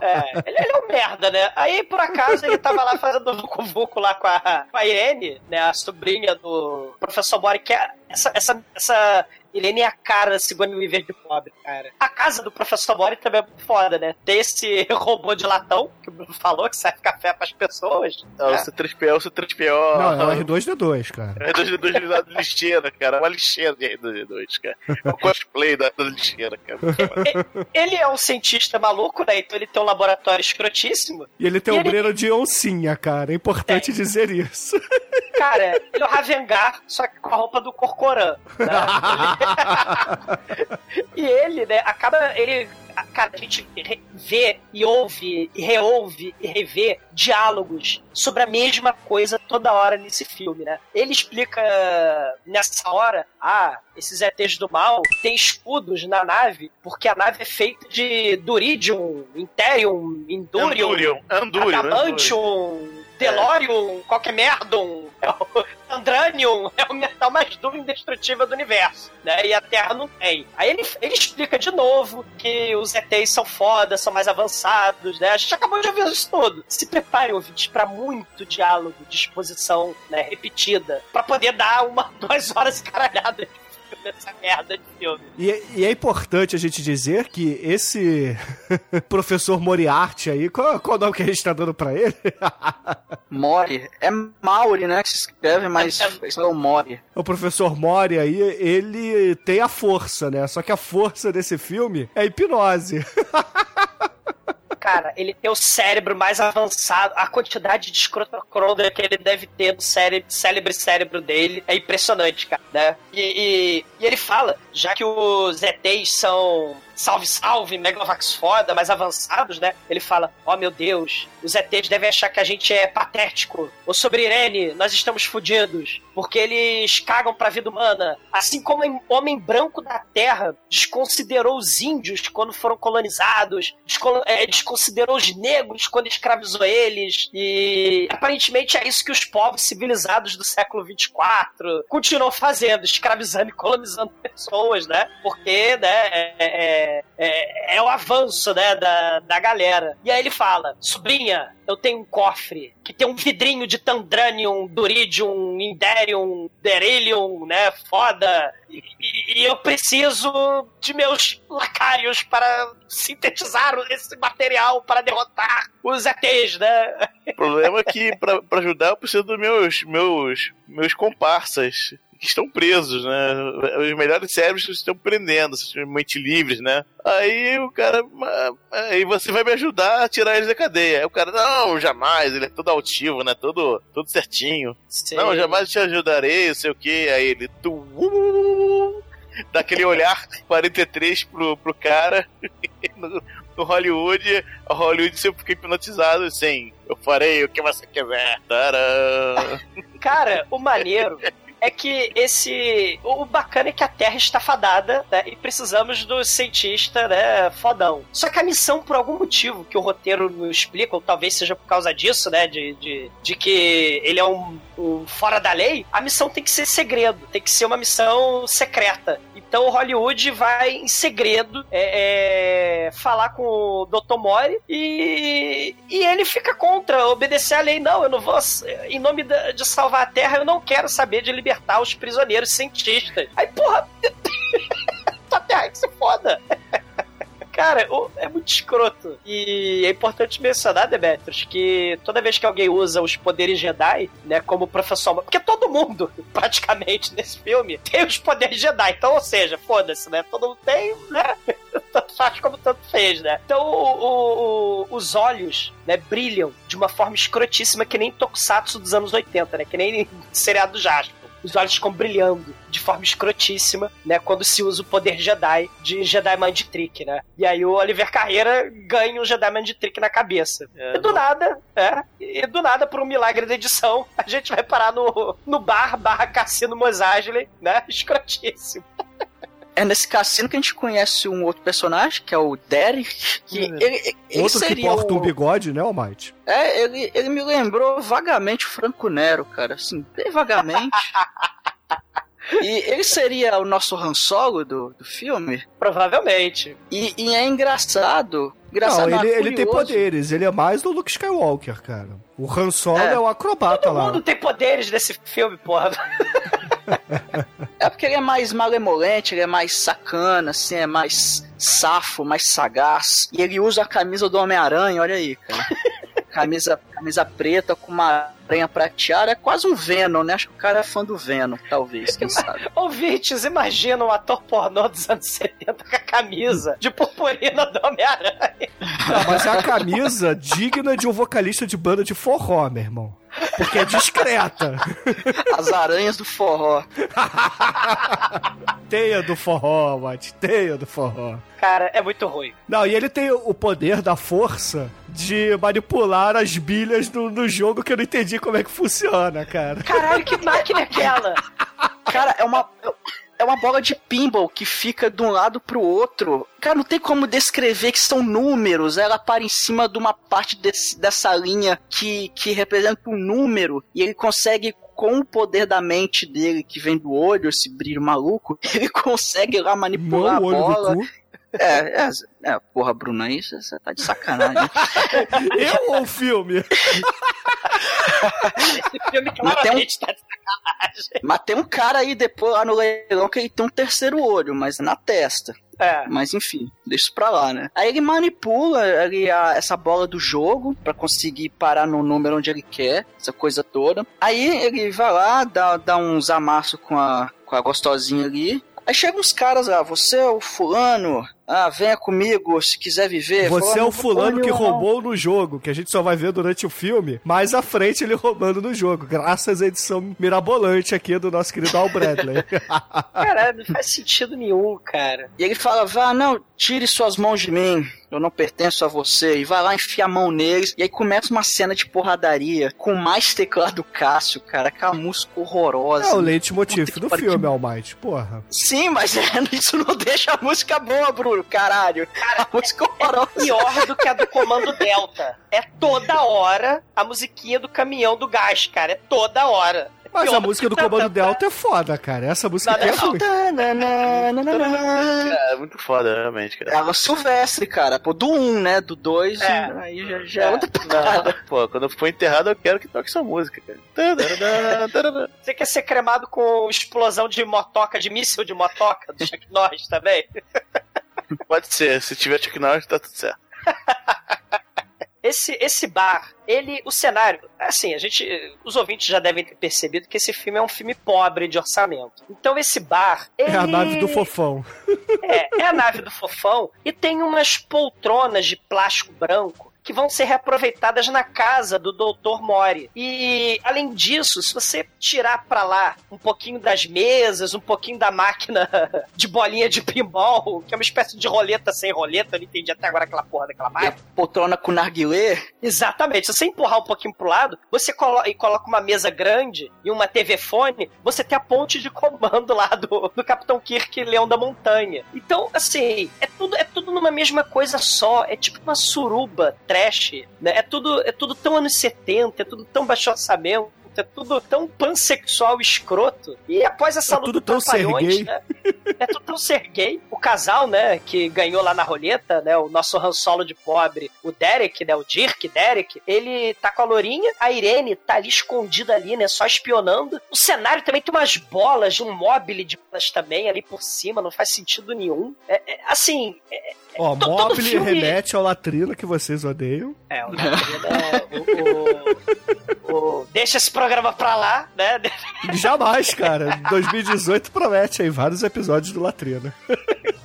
Speaker 5: É, ele, ele é um merda, né? Aí, por acaso, ele tava lá fazendo vucu-vucu lá com a, com a Irene, né? A sobrinha do professor Mori, que é essa, essa, essa Irene é a cara da Sigourney Weaver de pobre, cara. A casa do professor Mori também é muito foda, né? Tem esse robô de latão, que o Bruno falou, que serve café pras pessoas.
Speaker 6: É o
Speaker 5: né?
Speaker 6: C3PO, o C3PO.
Speaker 4: Não, é o R2D2, cara.
Speaker 6: É dois dois de lixeira, cara. Uma lixeira de R2D2, cara. O cosplay da, da lixeira, cara.
Speaker 5: Ele é um cientista maluco, né? Então ele tem um laboratório escrotíssimo.
Speaker 4: E ele tem
Speaker 5: E
Speaker 4: um
Speaker 5: ele-
Speaker 4: breno de oncinha, cara. É importante dizer isso.
Speaker 5: Cara, ele é o Ravengar, só que com a roupa do Corcoran. Né? e ele, né, acaba. Ele cara, a gente vê e ouve e reouve e revê diálogos sobre a mesma coisa toda hora nesse filme, né? Ele explica nessa hora, ah, esses ETs do mal têm escudos na nave porque a nave é feita de Duridium, Interium,
Speaker 6: Andúrio, Andúrio.
Speaker 5: Adamantium, Delorium, qualquer merdum, é o Andranium é o metal mais duro e indestrutível do universo, né? E a Terra não tem. Aí ele, ele explica de novo que os ETs são foda, são mais avançados, né? A gente acabou de ouvir isso tudo. Se prepare, ouvintes, pra muito diálogo, disposição, né, repetida, pra poder dar uma, duas horas caralhadas nessa merda de filme.
Speaker 4: E, e é importante a gente dizer que esse professor Moriarty aí, qual, qual o nome que a gente tá dando pra ele?
Speaker 7: Mori. É Mauri, né? Que se escreve, mas isso é o Mori.
Speaker 4: o professor Mori aí, ele tem a força, né? Só que a força desse filme é a hipnose.
Speaker 5: Cara, ele tem o cérebro mais avançado, a quantidade de escrotocrona que ele deve ter no cérebro, cérebro e cérebro dele é impressionante, cara, né? E, e- e ele fala, já que os ETs são salve, salve, Megalovax foda, mais avançados, né? Ele fala, ó meu Deus, os ETs devem achar que a gente é patético. Ou sobre Irene, nós estamos fodidos, porque eles cagam pra vida humana. Assim como o homem branco da Terra desconsiderou os índios quando foram colonizados, é, desconsiderou os negros quando escravizou eles, e aparentemente é isso que os povos civilizados do século 24 continuam fazendo, escravizando e colonizando pessoas, né? Porque, né, é, é- é- é o avanço, né, da, da galera. E aí ele fala, sobrinha, eu tenho um cofre que tem um vidrinho de Tandranium, Duridium, Inderium, Beryllium, né, foda, e, e- eu preciso de meus lacaios para sintetizar esse material para derrotar os ETs, né?
Speaker 6: O problema é que, pra ajudar, eu preciso dos meus, meus, meus comparsas. Que estão presos, né? Os melhores cérebros que estão prendendo, mente livres, né? Aí o cara. "Ah, Aí você vai me ajudar a tirar eles da cadeia. Aí o cara, não, jamais, ele é todo altivo, né? Todo, todo certinho. Não, jamais te ajudarei, não sei o que. Aí ele. tu- Dá aquele olhar 43 pro, pro cara. No, no Hollywood, a Hollywood sempre fica hipnotizado assim. Eu farei o que você quiser. Tarã.
Speaker 5: Cara, o maneiro é que esse. O bacana é que a Terra está fadada, né? E precisamos do cientista, né? Fodão. Só que a missão, por algum motivo que o roteiro não explica, ou talvez seja por causa disso, né? De, de, de que ele é um, um fora da lei, a missão tem que ser segredo, tem que ser uma missão secreta. Então Hollywood vai em segredo é, é, falar com o Dr. Mori e, e ele fica contra obedecer a lei. Não, eu não vou. Em nome de salvar a Terra, eu não quero saber de libertar os prisioneiros cientistas. Aí, porra, a Terra que se foda. Cara, o- é muito escroto. E é importante mencionar, Demetrius, que toda vez que alguém usa os poderes Jedi, né, como professor. Porque todo mundo, praticamente, nesse filme, tem os poderes Jedi. Então, ou seja, foda-se, né? Todo mundo tem, né? Tanto faz como tanto fez, né? Então, o- o- o- os olhos, né, brilham de uma forma escrotíssima que nem Tokusatsu dos anos 80, né? Que nem seriado do Jasper os olhos ficam brilhando de forma escrotíssima, né? Quando se usa o poder Jedi de Jedi Mind Trick, né? E aí o Oliver Carreira ganha um Jedi Mind Trick na cabeça. e do nada, é, e do nada, por um milagre da edição, a gente vai parar no, no bar barra cassino Mos Eisley, né? Escrotíssimo.
Speaker 7: É nesse cassino que a gente conhece um outro personagem, que é o Derek, que ele, ele
Speaker 4: Outro que porta
Speaker 7: o...
Speaker 4: um bigode, né, Almighty?
Speaker 7: É, ele, ele me lembrou vagamente o Franco Nero, cara, assim, bem vagamente. e ele seria o nosso Han Solo do, do filme.
Speaker 5: Provavelmente.
Speaker 7: E, e é engraçado. engraçado
Speaker 4: não,
Speaker 7: não,
Speaker 4: ele,
Speaker 7: é
Speaker 4: ele tem poderes, ele é mais do Luke Skywalker, cara. O Han Solo é,
Speaker 7: É.
Speaker 4: o acrobata
Speaker 5: Todo
Speaker 4: lá.
Speaker 5: mundo tem poderes nesse filme, porra.
Speaker 7: É porque ele é mais malemolente, ele é mais sacana, assim, é mais safo, mais sagaz. E ele usa a camisa do Homem-Aranha, olha aí, cara. camisa, camisa preta com uma aranha prateada, é quase um Venom, né? Acho que o cara é fã do Venom, talvez, quem sabe.
Speaker 5: Ouvintes, imagina um ator pornô dos anos 70 com a camisa de purpurina do Homem-Aranha.
Speaker 4: Mas é a camisa digna de um vocalista de banda de forró, meu irmão. Porque é discreta.
Speaker 7: As aranhas do forró.
Speaker 4: Teia do forró, Mate. Teia do forró.
Speaker 5: Cara, é muito ruim.
Speaker 4: Não, e ele tem o poder da força de manipular as bilhas do, do jogo que eu não entendi como é que funciona, cara.
Speaker 5: Caralho, que máquina é aquela?
Speaker 7: Cara, é uma. É uma bola de pinball que fica de um lado pro outro. Cara, não tem como descrever que são números. Ela para em cima de uma parte desse, dessa linha que, que representa um número. E ele consegue, com o poder da mente dele, que vem do olho, esse brilho maluco, ele consegue lá manipular
Speaker 4: Não
Speaker 7: a bola.
Speaker 4: do cu.
Speaker 7: É, é, é, porra, Bruno, aí você tá de sacanagem.
Speaker 4: Eu ou o filme?
Speaker 5: Esse filme
Speaker 7: tem um-
Speaker 5: claramente tá de sacanagem.
Speaker 7: mas tem um cara aí depois lá no leilão que ele tem um terceiro olho, mas na testa.
Speaker 5: É.
Speaker 7: Mas enfim, deixa isso pra lá, né? Aí ele manipula ali a- essa bola do jogo pra conseguir parar no número onde ele quer, essa coisa toda. Aí ele vai lá, dá, dá uns amassos com a, com a gostosinha ali. Aí chegam uns caras lá, você é o fulano, ah, venha comigo se quiser viver.
Speaker 4: Você
Speaker 7: Fala,
Speaker 4: é
Speaker 7: "Não
Speaker 4: o fulano que
Speaker 7: nenhuma, não."
Speaker 4: roubou no jogo, que a gente só vai ver durante o filme, mais à frente ele roubando no jogo, graças à edição mirabolante aqui do nosso querido Al Bradley.
Speaker 5: Caralho, não faz sentido nenhum, cara.
Speaker 7: E ele fala, vá, não, tire suas mãos de mim, eu não pertenço a você. E vai lá, enfia a mão neles. E aí começa uma cena de porradaria com mais teclado Cássio, cara, aquela música horrorosa.
Speaker 4: é o leitmotiv do filme,
Speaker 7: que-
Speaker 4: Almighty, porra.
Speaker 7: Sim, mas é, isso não deixa a música boa, Bruno, caralho. a música horrorosa.
Speaker 5: Pior do que a do Comando Delta. É toda hora a musiquinha do caminhão do gás, cara. É toda hora. É
Speaker 4: Mas
Speaker 5: pior
Speaker 4: a música do Comando Delta é foda, cara. Essa música aqui é ruim.
Speaker 6: É muito foda, realmente, cara.
Speaker 7: É o Silvestre, cara. Pô, do 1, né? Do 2,
Speaker 5: É.
Speaker 7: aí já, já é,
Speaker 5: É.
Speaker 7: outra parada.
Speaker 6: Pô, quando eu for enterrado, eu quero que toque essa música, cara.
Speaker 5: Você quer ser cremado com explosão de motoca, de míssil de motoca do Chuck Norris também?
Speaker 6: Pode ser, se tiver Chuck Norris, tá tudo certo.
Speaker 5: Esse, esse bar, ele, o cenário, assim, a gente, os ouvintes já devem ter percebido que esse filme é um filme pobre de orçamento. Então esse bar, ele...
Speaker 4: É a nave do fofão.
Speaker 5: É, é a nave do fofão e tem umas poltronas de plástico branco que vão ser reaproveitadas na casa do Dr. Mori. E além disso, se você tirar pra lá um pouquinho das mesas, um pouquinho da máquina de bolinha de pinball, que é uma espécie de roleta sem roleta, eu não entendi até agora aquela porra daquela máquina.
Speaker 7: a poltrona com narguilé.
Speaker 5: Exatamente. Se você empurrar um pouquinho pro lado, você colo e coloca uma mesa grande e uma TV fone, você tem a ponte de comando lá do, do Capitão Kirk Leão da Montanha. Então, assim, é tudo, é tudo numa mesma coisa só. É tipo uma suruba trash, né? É tudo, é tudo tão anos 70, é tudo tão baixo orçamento. É tudo tão pansexual escroto. E após essa
Speaker 4: É
Speaker 5: luta
Speaker 4: tudo tão ser
Speaker 5: né? É tudo tão ser gay. O casal, né, que ganhou lá na roleta, né, o nosso Han Solo de pobre, o Derek, né, o Dirk Derek, ele tá com a Lourinha, a Irene tá ali escondida ali, né, só espionando. O cenário também tem umas bolas um mobile de bolas também ali por cima, não faz sentido nenhum. É, é, assim, é,
Speaker 4: Ó,
Speaker 5: To- todo
Speaker 4: Mobile
Speaker 5: filme-
Speaker 4: remete ao Latrina que vocês odeiam.
Speaker 5: é, o, o, o, o- Deixa esse programa pra lá, né?
Speaker 4: Jamais, cara. 2018 promete aí vários episódios do Latrina.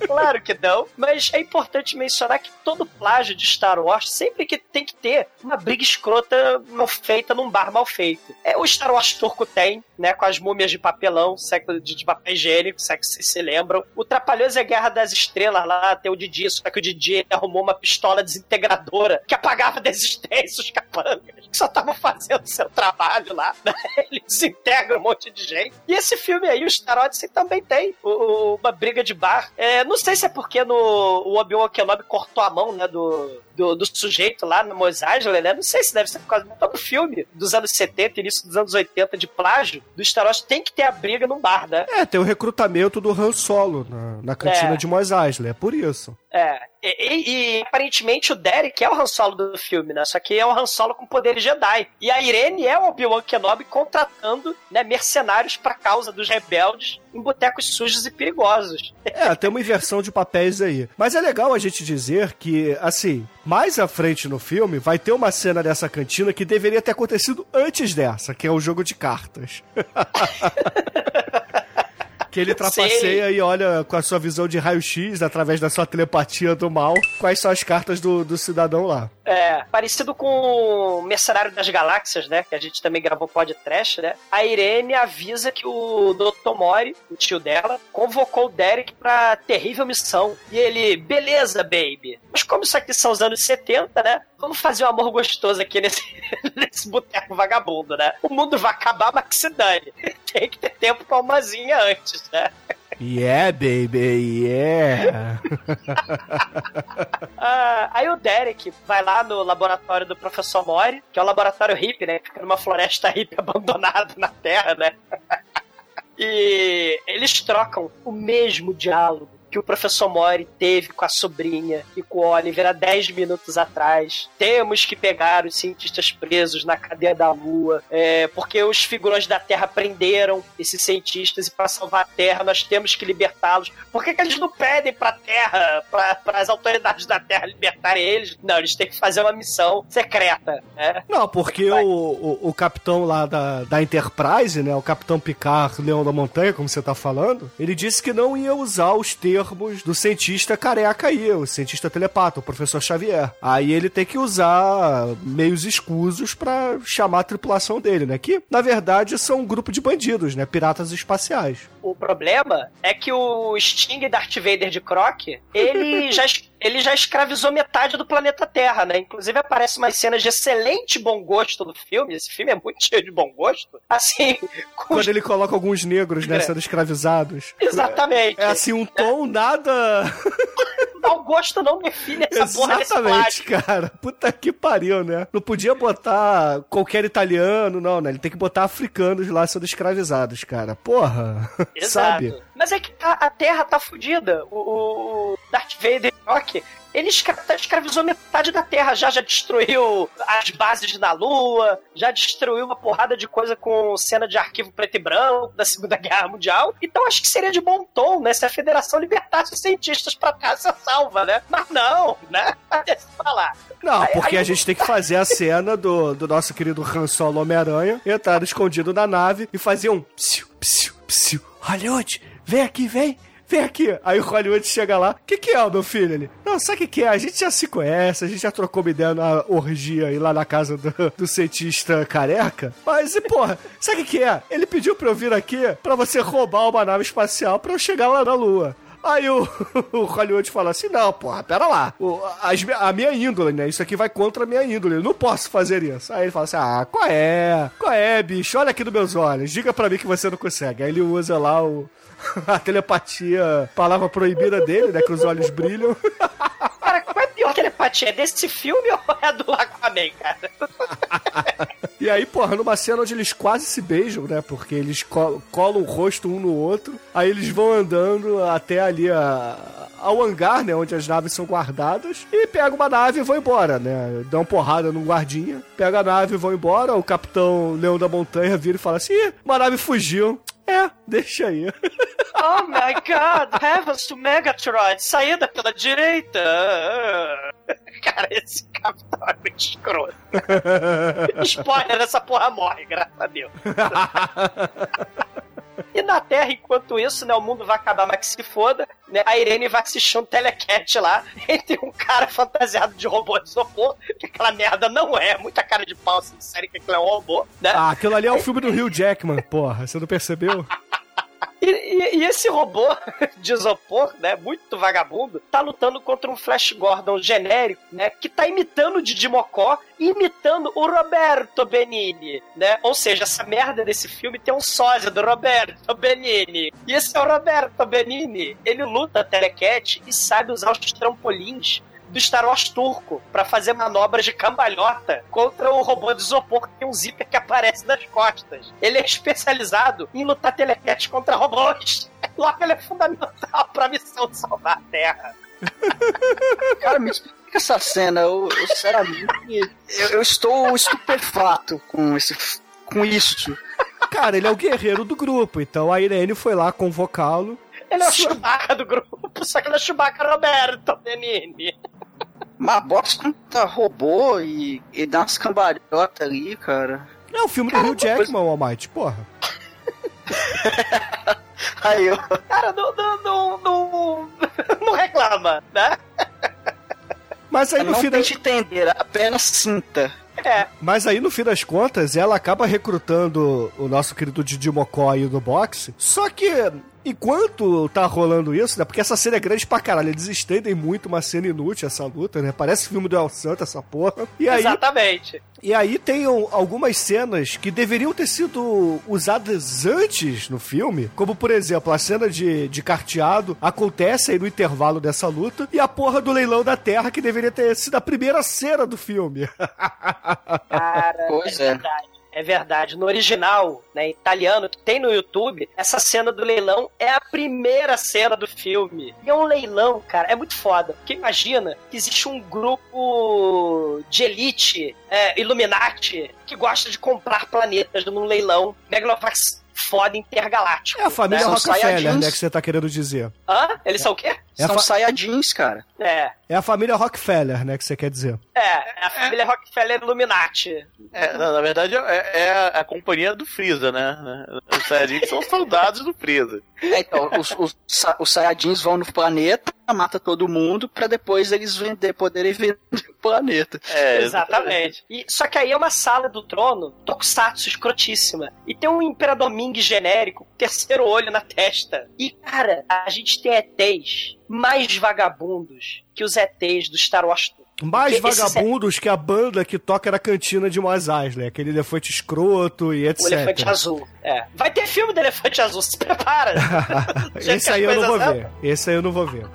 Speaker 5: Claro que não, mas é importante mencionar que todo plágio de Star Wars sempre que tem que ter uma briga escrota mal feita num bar mal feito. É, o Star Wars turco tem, né, com as múmias de papelão, século de, de papel higiênico, se é que vocês se lembram. O Trapalhões é a Guerra das Estrelas lá, tem o Didi, só que o Didi arrumou uma pistola desintegradora que apagava da existência os capangas, que só estavam fazendo seu trabalho lá, né? Ele desintegra um monte de gente. E esse filme aí, o Star Odyssey, também tem o- uma briga de bar. É, não sei se é porque no, o Obi-Wan Kenobi cortou a mão, né, do, do, do sujeito lá no Mos Eisley, né? Não sei se deve ser por causa do todo filme dos anos 70 início dos anos 80 de plágio do Star Wars tem que ter a briga num bar, né?
Speaker 4: É, tem o recrutamento do Han Solo na, na cantina
Speaker 5: É.
Speaker 4: de Mos Eisley, é por isso.
Speaker 5: É. E, e- e, aparentemente o Derek é o Han Solo do filme, né? Só que é o Han Solo com poderes Jedi. E a Irene é o Obi-Wan Kenobi contratando né, mercenários pra causa dos rebeldes em botecos sujos e perigosos.
Speaker 4: É, tem uma inversão de papéis aí. Mas é legal a gente dizer que, assim, mais à frente no filme vai ter uma cena dessa cantina que deveria ter acontecido antes dessa, que é o jogo de cartas. Que ele trapaceia e olha com a sua visão de raio-x, através da sua telepatia do mal, quais são as cartas do, do cidadão lá.
Speaker 5: É, parecido com o Mercenário das Galáxias, né? Que a gente também gravou podcast, né? A Irene avisa que o Dr. Mori, o tio dela, convocou o Derek pra terrível missão. E ele, beleza, baby. Mas como isso aqui são os anos 70, né? Vamos fazer um amor gostoso aqui nesse, nesse boteco vagabundo, né? O mundo vai acabar, mas que se dane. Tem que ter tempo pra umazinha antes, né?
Speaker 4: Yeah, baby, yeah.
Speaker 5: Ah, aí o Derek vai lá no laboratório do professor Mori, que é um laboratório hippie, né? Fica numa floresta hippie abandonada na Terra, né? e eles trocam o mesmo diálogo que o professor Mori teve com a sobrinha e com o Oliver há 10 minutos atrás. Temos que pegar os cientistas presos na cadeia da Lua, é, porque os figurões da Terra prenderam esses cientistas e para salvar a Terra nós temos que libertá-los. Por que, que eles não pedem para a Terra, para as autoridades da Terra libertarem eles? Não, eles têm que fazer uma missão secreta. Né?
Speaker 4: Não, porque o, o, o capitão lá da, da Enterprise, né, o capitão Picard, Leão da Montanha, como você tá falando, ele disse que não ia usar os termos do cientista careca aí, o cientista telepata, o professor Xavier. Aí ele tem que usar meios escusos para chamar a tripulação dele, né? Que, na verdade, são um grupo de bandidos, né? Piratas espaciais.
Speaker 5: O problema é que o Sting Darth Vader de Croc, ele já, ele já escravizou metade do planeta Terra, né? Inclusive aparece umas cenas de excelente bom gosto no filme. Esse filme é muito cheio de bom gosto. Assim,
Speaker 4: quando os... ele coloca alguns negros, né, sendo escravizados.
Speaker 5: Exatamente.
Speaker 4: É, é assim, um tom nada.
Speaker 5: Mau gosto não define essa porra
Speaker 4: Exatamente, cara. Puta que pariu, né? Não podia botar qualquer italiano, não, né? Ele tem que botar africanos lá sendo escravizados, cara. Porra. Exato. Sabe?
Speaker 5: Mas é que a, a Terra tá fodida. O, o Darth Vader, ok, ele escravizou metade da Terra já, já destruiu as bases na Lua, já destruiu uma porrada de coisa com cena de arquivo preto e branco da Segunda Guerra Mundial. Então acho que seria de bom tom, né, se a Federação libertasse os cientistas pra casa salva, né? Mas não, né? Até se falar.
Speaker 4: Não, aí, porque aí... a gente tem que fazer a cena do, do nosso querido Han Solo Homem-Aranha entrar escondido na nave e fazer um psiu, psiu, psiu. Hollywood, vem aqui, vem vem aqui. Aí o Hollywood chega lá, o que que é, meu filho? Ele, não, sabe o que que é? A gente já se conhece, a gente já trocou uma ideia na orgia aí lá na casa do, do cientista careca. Mas, e porra, sabe o que que é? Ele pediu pra eu vir aqui pra você roubar uma nave espacial pra eu chegar lá na Lua. Aí o, o Hollywood fala assim: não, porra, pera lá. O, a minha índole, né? Isso aqui vai contra a minha índole. Eu não posso fazer isso. Aí ele fala assim: ah, qual é? Qual é, bicho? Olha aqui nos meus olhos. Diga pra mim que você não consegue. Aí ele usa lá o, a telepatia, palavra proibida dele, né? Que os olhos brilham.
Speaker 5: Cara, qual é a pior telepatia? É desse filme ou é do Aquaman, cara?
Speaker 4: E aí, porra, numa cena onde eles quase se beijam, né? Porque eles colam o rosto um no outro. Aí eles vão andando até ali a, ao hangar, né? Onde as naves são guardadas. E pega uma nave e vão embora, né? Dão uma porrada num guardinha. Pega a nave e vão embora. O capitão Leão da Montanha vira e fala assim: Ih, uma nave fugiu. É, deixa aí.
Speaker 5: Oh my god, heavens to Megatroid, saída pela direita. Cara, esse capitão é muito escroto. Spoiler, essa porra morre, graças a Deus. E na Terra, enquanto isso, né, o mundo vai acabar, mas que se foda, né, a Irene vai assistir um telecat lá entre um cara fantasiado de robô de isopor, que aquela merda não é, muita cara de pau, assim, sério que aquilo é um robô, né?
Speaker 4: Ah, aquilo ali é o filme do Rio Jackman, porra, você não percebeu?
Speaker 5: E, e, e, esse robô de isopor, né, muito vagabundo, tá lutando contra um Flash Gordon genérico, né, que tá imitando o Didi Mocó imitando o Roberto Benini, né? Ou seja, essa merda desse filme tem um sósia do Roberto Benini. E esse é o Roberto Benini. Ele luta telecat e sabe usar os trampolins do Star Wars turco para fazer manobras de cambalhota contra o robô de isopor que tem um zíper que aparece nas costas. Ele é especializado em lutar telequete contra robôs. Logo, ele é fundamental para a missão de salvar a Terra.
Speaker 7: Cara, me explica essa cena. Eu, eu sinceramente, eu, eu estou estupefato com esse, com isso.
Speaker 4: Cara, ele é o guerreiro do grupo, então a Irene foi lá convocá-lo.
Speaker 5: Ele é o Chewbacca do grupo, só que ele é o Chewbacca Roberto Benini.
Speaker 7: Mas bota tá robô e, e dá umas cambalhotas ali, cara.
Speaker 4: É o filme do Rio Jackman, Almighty, porra.
Speaker 7: Aí eu.
Speaker 5: Cara, não, não, não, não, não reclama, né?
Speaker 4: Mas aí no
Speaker 7: não
Speaker 4: fim das...
Speaker 7: entender, apenas sinta.
Speaker 5: É,
Speaker 4: Mas aí, no fim das contas, ela acaba recrutando o nosso querido Didi Mocó aí do boxe. Só que, enquanto tá rolando isso, né? Porque essa cena é grande pra caralho. Eles estendem muito uma cena inútil, essa luta, né? Parece filme do El Santo, essa porra. E aí,
Speaker 5: exatamente.
Speaker 4: e aí tem um- algumas cenas que deveriam ter sido usadas antes no filme. Como, por exemplo, a cena de, de carteado acontece aí no intervalo dessa luta. E a porra do leilão da terra, que deveria ter sido a primeira cena do filme.
Speaker 5: Cara,
Speaker 7: Pois
Speaker 5: é
Speaker 7: é.
Speaker 5: verdade. É verdade. No original, né, italiano, que tem no YouTube, essa cena do leilão é a primeira cena do filme. E é um leilão, cara, é muito foda. Porque imagina que existe um grupo de elite, é, Illuminati, que gosta de comprar planetas num leilão Megalovax foda intergaláctico.
Speaker 4: É a família
Speaker 5: né?
Speaker 4: Rockefeller, né? Que você tá querendo dizer.
Speaker 5: Hã? Eles são o quê?
Speaker 4: É
Speaker 7: São
Speaker 4: fa-
Speaker 7: Saiyajins, cara.
Speaker 5: É.
Speaker 4: É a família Rockefeller, né? Que você quer dizer.
Speaker 5: É, a família Rockefeller Illuminati.
Speaker 6: É, na, na verdade, é, é a, a companhia do Freeza, né? Os Saiyajins são soldados do Freeza.
Speaker 7: É, então, os, os, os Saiyajins vão no planeta, mata todo mundo, pra depois eles vender, poderem vender planeta.
Speaker 6: É,
Speaker 5: Exatamente. E, só que aí é uma sala do trono, tokusatsu escrotíssima. E tem um Imperador Ming genérico, com terceiro olho na testa. E, cara, a gente tem ETs mais vagabundos que os ETs do Star Wars.
Speaker 4: Mais
Speaker 5: Porque
Speaker 4: vagabundos que a banda que toca na cantina de Mos Eisley. Aquele elefante escroto e etc.
Speaker 5: O elefante azul. É. Vai ter filme do elefante azul, se prepara.
Speaker 4: Esse aí eu não vou ver. Esse aí eu não vou ver.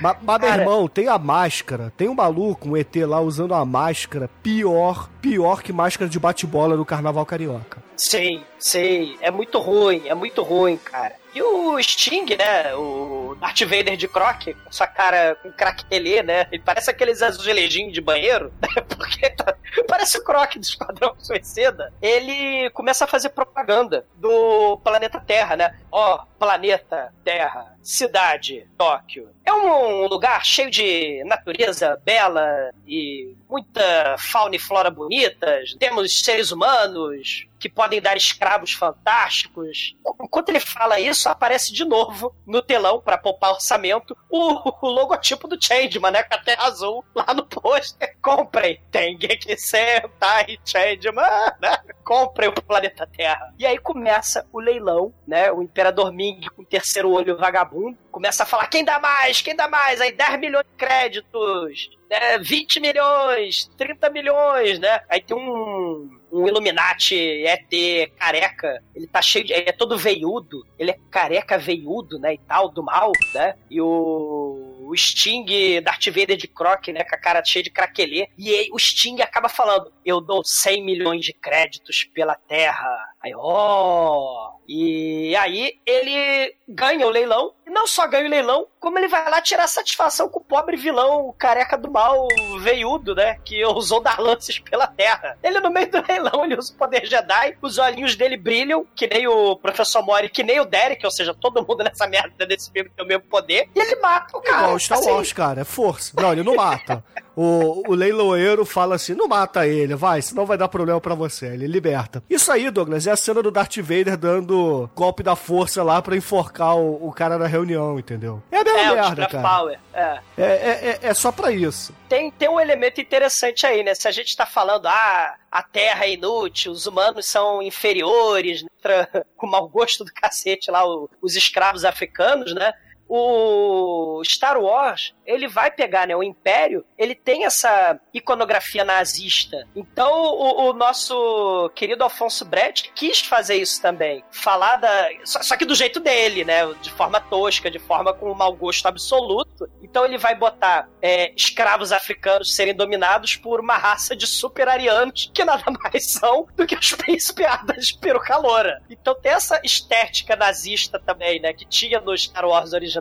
Speaker 4: Mas, mas, meu irmão, tem a máscara. Tem um maluco, um ET lá, usando uma máscara pior, pior que máscara de bate-bola do Carnaval Carioca.
Speaker 5: Sim, sim. É muito ruim, é muito ruim, cara. E o Sting, né? O Darth Vader de Croc, com sua cara com craquelê, né? Ele parece aqueles azulejinhos de banheiro, né? Porque tá- parece o Croc do Esquadrão Suicida. Ele começa a fazer propaganda do planeta Terra, né? Ó, planeta Terra, cidade, Tóquio. É um lugar cheio de natureza bela e muita fauna e flora bonitas. Temos seres humanos que podem dar escravos fantásticos. Enquanto ele fala isso, aparece de novo no telão para poupar orçamento o, o logotipo do Changeman, né? Com a terra azul lá no pôster. Comprem, tem que Sentai Changeman, né? Comprem o planeta Terra. E aí começa o leilão, né? O Imperador Ming com o terceiro olho vagabundo começa a falar: quem dá mais? Quem dá mais? Aí 10 milhões de créditos, né? 20 milhões, 30 milhões, né? Aí tem um, um Illuminati ET careca, ele tá cheio de. Ele é todo veiudo, ele é careca veiudo, né? E tal, do mal, né? E o. O Sting, Darth Vader de Croc, né? Com a cara cheia de craquelê. E aí o Sting acaba falando: Eu dou 100 milhões de créditos pela Terra. Aí, ó. E aí ele ganha o leilão. E não só ganha o leilão, como ele vai lá tirar satisfação com o pobre vilão, careca do mal, veiudo, né? Que ousou dar lances pela terra. Ele, no meio do leilão, ele usa o poder Jedi, os olhinhos dele brilham, que nem o Professor Mori, que nem o Derek, ou seja, todo mundo nessa merda desse filme tem o mesmo poder, e ele mata o cara.
Speaker 4: Igual o Star
Speaker 5: Assim,
Speaker 4: Wars, cara. É força. Não, ele não mata. O, o leiloeiro fala assim: não mata ele, vai, senão vai dar problema pra você. Ele liberta. Isso aí, Douglas, é a cena do Darth Vader dando golpe da força lá pra enforcar o, o cara na reunião, entendeu? É a mesma
Speaker 5: É,
Speaker 4: merda, cara.
Speaker 5: Power. É.
Speaker 4: É, é, é, é só pra isso.
Speaker 5: tem, tem um elemento interessante aí, né? Se a gente tá falando, ah, a Terra é inútil, os humanos são inferiores, né? Com mau gosto do cacete lá, os escravos africanos, né? O Star Wars, ele vai pegar, né? O Império, ele tem essa iconografia nazista. Então, o, o nosso querido Alfonso Brecht quis fazer isso também. Falar da. Só, só que do jeito dele, né? De forma tosca, de forma com um mau gosto absoluto. Então, ele vai botar é, escravos africanos serem dominados por uma raça de super-arianos que nada mais são do que os príncipes de peruca loura. Então, tem essa estética nazista também, né? Que tinha no Star Wars original,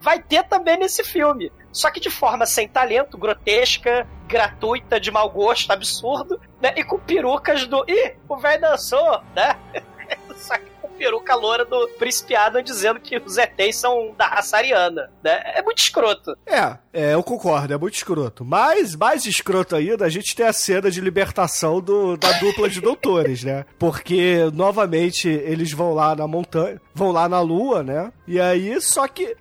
Speaker 5: vai ter também nesse filme. Só que de forma sem talento, grotesca, gratuita, de mau gosto, absurdo, né? E com perucas do. Ih, o velho dançou, né? Só que peruca loura do Príncipe dizendo que os ETs são da raça ariana, né? É muito escroto.
Speaker 4: É, é, eu concordo, é muito escroto. Mas, mais escroto ainda, a gente tem a cena de libertação do, da dupla de doutores, né? Porque, novamente, eles vão lá na montanha, vão lá na lua, né? E aí, só que.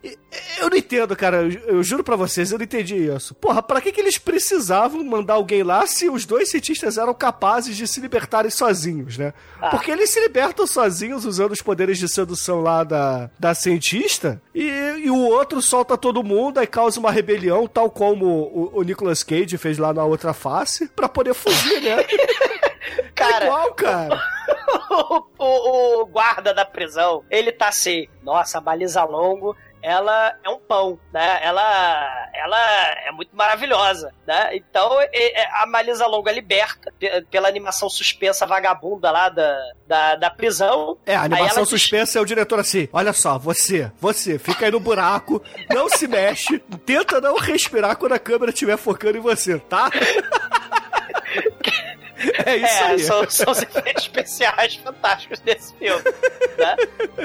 Speaker 4: Eu não entendo, cara. Eu, eu juro pra vocês, eu não entendi isso. Porra, pra que, que eles precisavam mandar alguém lá se os dois cientistas eram capazes de se libertarem sozinhos, né?
Speaker 5: Ah.
Speaker 4: Porque eles se libertam sozinhos usando os poderes de sedução lá da, da cientista e, e o outro solta todo mundo e causa uma rebelião, tal como o, o Nicolas Cage fez lá na outra face, pra poder fugir, né?
Speaker 5: Cara,
Speaker 4: é igual, cara.
Speaker 5: o, o- o guarda da prisão, ele tá assim, nossa, baliza longo, ela é um pão, né? Ela, ela é muito maravilhosa, né? Então, e- a Malisa Longo é liberta pe- pela animação suspensa vagabunda lá da, da, da prisão.
Speaker 4: É, a animação
Speaker 5: ela diz-
Speaker 4: suspensa é o diretor assim: olha só, você, você, fica aí no buraco, não se mexe, tenta não respirar quando a câmera estiver focando em você, tá? É isso
Speaker 5: é,
Speaker 4: aí.
Speaker 5: São, são os efeitos especiais fantásticos desse filme. né?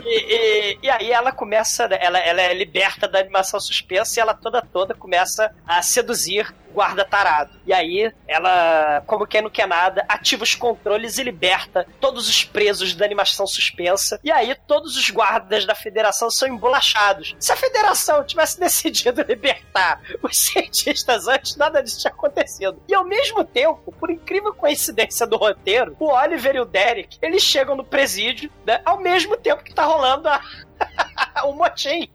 Speaker 5: E, e- e aí ela começa, ela, ela é liberta da animação suspensa e ela toda toda começa a seduzir guarda tarado. E aí ela, como quem não quer nada, ativa os controles e liberta todos os presos da animação suspensa. E aí todos os guardas da federação são embolachados. Se a federação tivesse decidido libertar os cientistas antes, nada disso tinha acontecido. E ao mesmo tempo, por incrível coincidência do roteiro, o Oliver e o Derek, eles chegam no presídio, né, ao mesmo tempo que tá rolando a... o motim.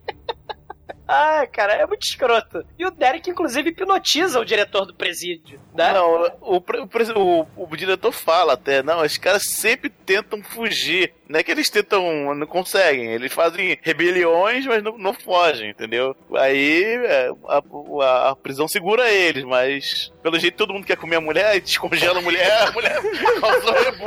Speaker 5: Ai, cara, é muito escroto. E o Derek, inclusive, hipnotiza o diretor do presídio, né?
Speaker 6: Não, o, o, o- o diretor fala até, não, os caras sempre tentam fugir. Não é que eles tentam, não conseguem. Eles fazem rebeliões, mas não, não fogem, entendeu? Aí é, a, a- a prisão segura eles, mas pelo jeito todo mundo quer comer a mulher, aí descongela a mulher, a mulher causou rebu.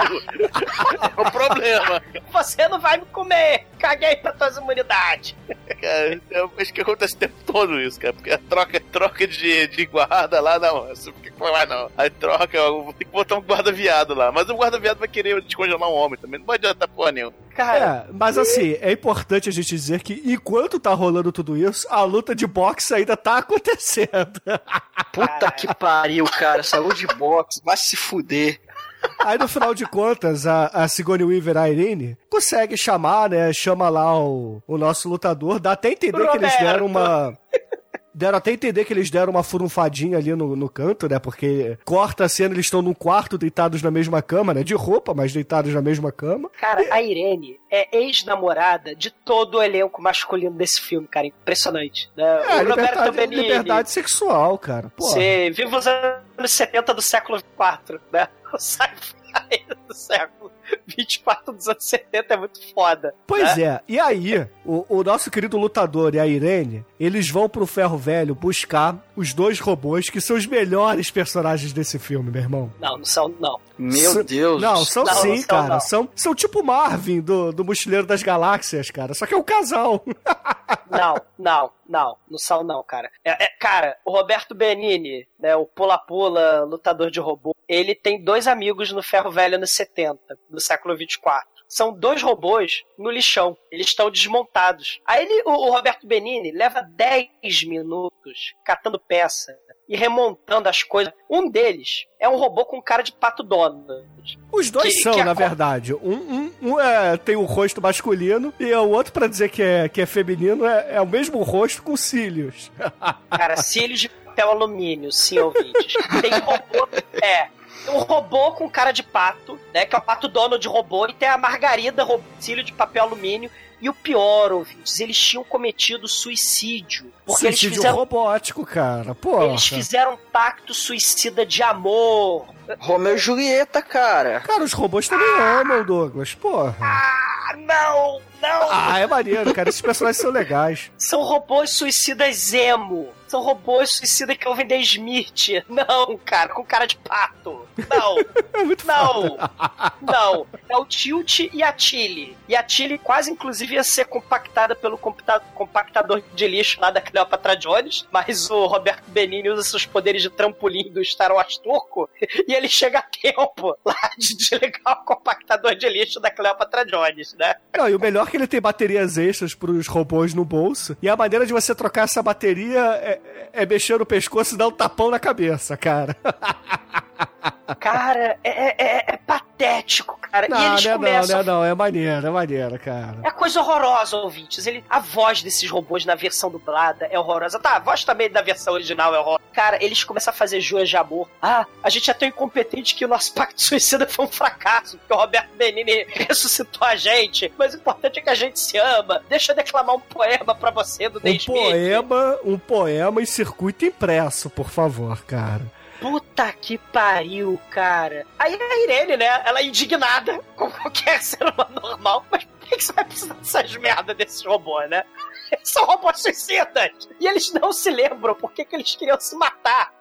Speaker 6: É o problema.
Speaker 5: Você não vai me comer! Caguei pra tuas imunidades!
Speaker 6: Cara, eu acho que acontece o tempo todo isso, cara. Porque a troca, troca de, de guarda lá, não. Que foi lá, não? Aí troca, ter que botar um guarda viado lá. Mas o guarda viado vai querer descongelar um homem também. Não vai adiantar porra nenhuma.
Speaker 5: Cara,
Speaker 4: É, mas assim, é importante a gente dizer que enquanto tá rolando tudo isso, a luta de boxe ainda tá acontecendo.
Speaker 7: Puta que pariu, cara. Saúde de boxe, vai se fuder.
Speaker 4: Aí no final de contas, a, a Sigourney Weaver, a Irene, consegue chamar, né? Chama lá o, o nosso lutador, dá até entender que eles
Speaker 5: Roberto.
Speaker 4: deram uma. Deram até entender que eles deram uma furunfadinha ali no, no canto, né? Porque corta a cena, eles estão num quarto deitados na mesma cama, né? De roupa, mas deitados na mesma cama.
Speaker 5: cara, a Irene é ex-namorada de todo o elenco masculino desse filme, cara. Impressionante. Né?
Speaker 4: É,
Speaker 5: o Roberto
Speaker 4: liberdade,
Speaker 5: Benigni,
Speaker 4: liberdade sexual, cara.
Speaker 5: Você vive os anos 70 do século IV, né? O sci-fi do século 24 dos anos 70 é muito foda.
Speaker 4: Pois
Speaker 5: né?
Speaker 4: é, e aí, o, o nosso querido lutador e a Irene, eles vão pro Ferro Velho buscar os dois robôs que são os melhores personagens desse filme, meu irmão.
Speaker 5: Não, não são, não.
Speaker 7: Meu
Speaker 4: S-
Speaker 7: Deus.
Speaker 4: Não, são
Speaker 5: Não,
Speaker 4: sim,
Speaker 5: não são,
Speaker 4: cara.
Speaker 5: não.
Speaker 4: São, são tipo Marvin do, do Mochileiro das Galáxias, cara. Só que é um casal.
Speaker 5: Não, não, não, não são não, cara. É, é, cara, o Roberto Benini, né, o pula-pula, lutador de robô, ele tem dois amigos no Ferro Velho nos 70, do século 24. São dois robôs no lixão. Eles estão desmontados. Aí ele, o, o Roberto Benini leva 10 minutos catando peça e remontando as coisas. Um deles é um robô com cara de pato Donald.
Speaker 4: Os dois
Speaker 5: Que-
Speaker 4: são,
Speaker 5: que
Speaker 4: na verdade. Um, um, um é, tem o rosto masculino e o outro, pra dizer que é, que é feminino, é, é o mesmo rosto com cílios.
Speaker 5: Cara, cílios de papel alumínio, sim, ouvintes. Tem um robô. É. Um robô com cara de pato, né? Que é o pato dono de robô, e tem a Margarida, ro- cílio de papel alumínio. E o pior, ouvintes, eles tinham cometido suicídio. Porque eles
Speaker 4: Suicídio
Speaker 5: fizeram,
Speaker 4: robótico, cara. Pô.
Speaker 5: eles fizeram um pacto suicida de amor.
Speaker 7: Romeu e Julieta, cara.
Speaker 4: Cara, os robôs também amam, Douglas. Porra.
Speaker 5: Ah, não! Não!
Speaker 4: Ah, é maneiro, cara. Esses personagens são legais.
Speaker 5: São robôs suicidas emo. São robôs suicidas que ouvem The Smith. Não, cara, com cara de pato. Não.
Speaker 4: É muito
Speaker 5: Não. Não. É o Tilt e a Tilly. E a Tilly quase, inclusive, ia ser compactada pelo compactador de lixo lá da Cleopatra Jones, mas o Roberto Benini usa seus poderes de trampolim do Star Wars turco e ele chega a tempo lá de desligar o compactador de lixo da Cleopatra Jones, né?
Speaker 4: Não, e o melhor é que ele tem baterias extras pros robôs no bolso. E a maneira de você trocar essa bateria é, é mexer no pescoço e dar um tapão na cabeça, cara.
Speaker 5: Cara, é, é- é patético, cara. e
Speaker 4: Não,
Speaker 5: eles
Speaker 4: não é não,
Speaker 5: começam
Speaker 4: não é não. É maneiro, é maneiro, cara.
Speaker 5: É coisa horrorosa, ouvintes. Ele, a voz desses robôs na versão dublada é horrorosa. Tá, a voz também da versão original é horrorosa. Cara, eles começam a fazer juras de amor. Ah, a gente é tão incompetente que o nosso pacto suicida foi um fracasso, porque o Roberto Benini ressuscitou a gente. Mas o importante é que a gente se ama. Deixa eu declamar um poema pra você do
Speaker 4: Um
Speaker 5: Desmith.
Speaker 4: poema, um poema em circuito impresso, por favor, cara.
Speaker 5: Puta que pariu, cara. Aí a Irene, né? Ela é indignada, como qualquer ser humano normal. Mas por que você vai precisar dessas merdas desses robôs, né? São robôs suicidas. E eles não se lembram por que, eles queriam se matar.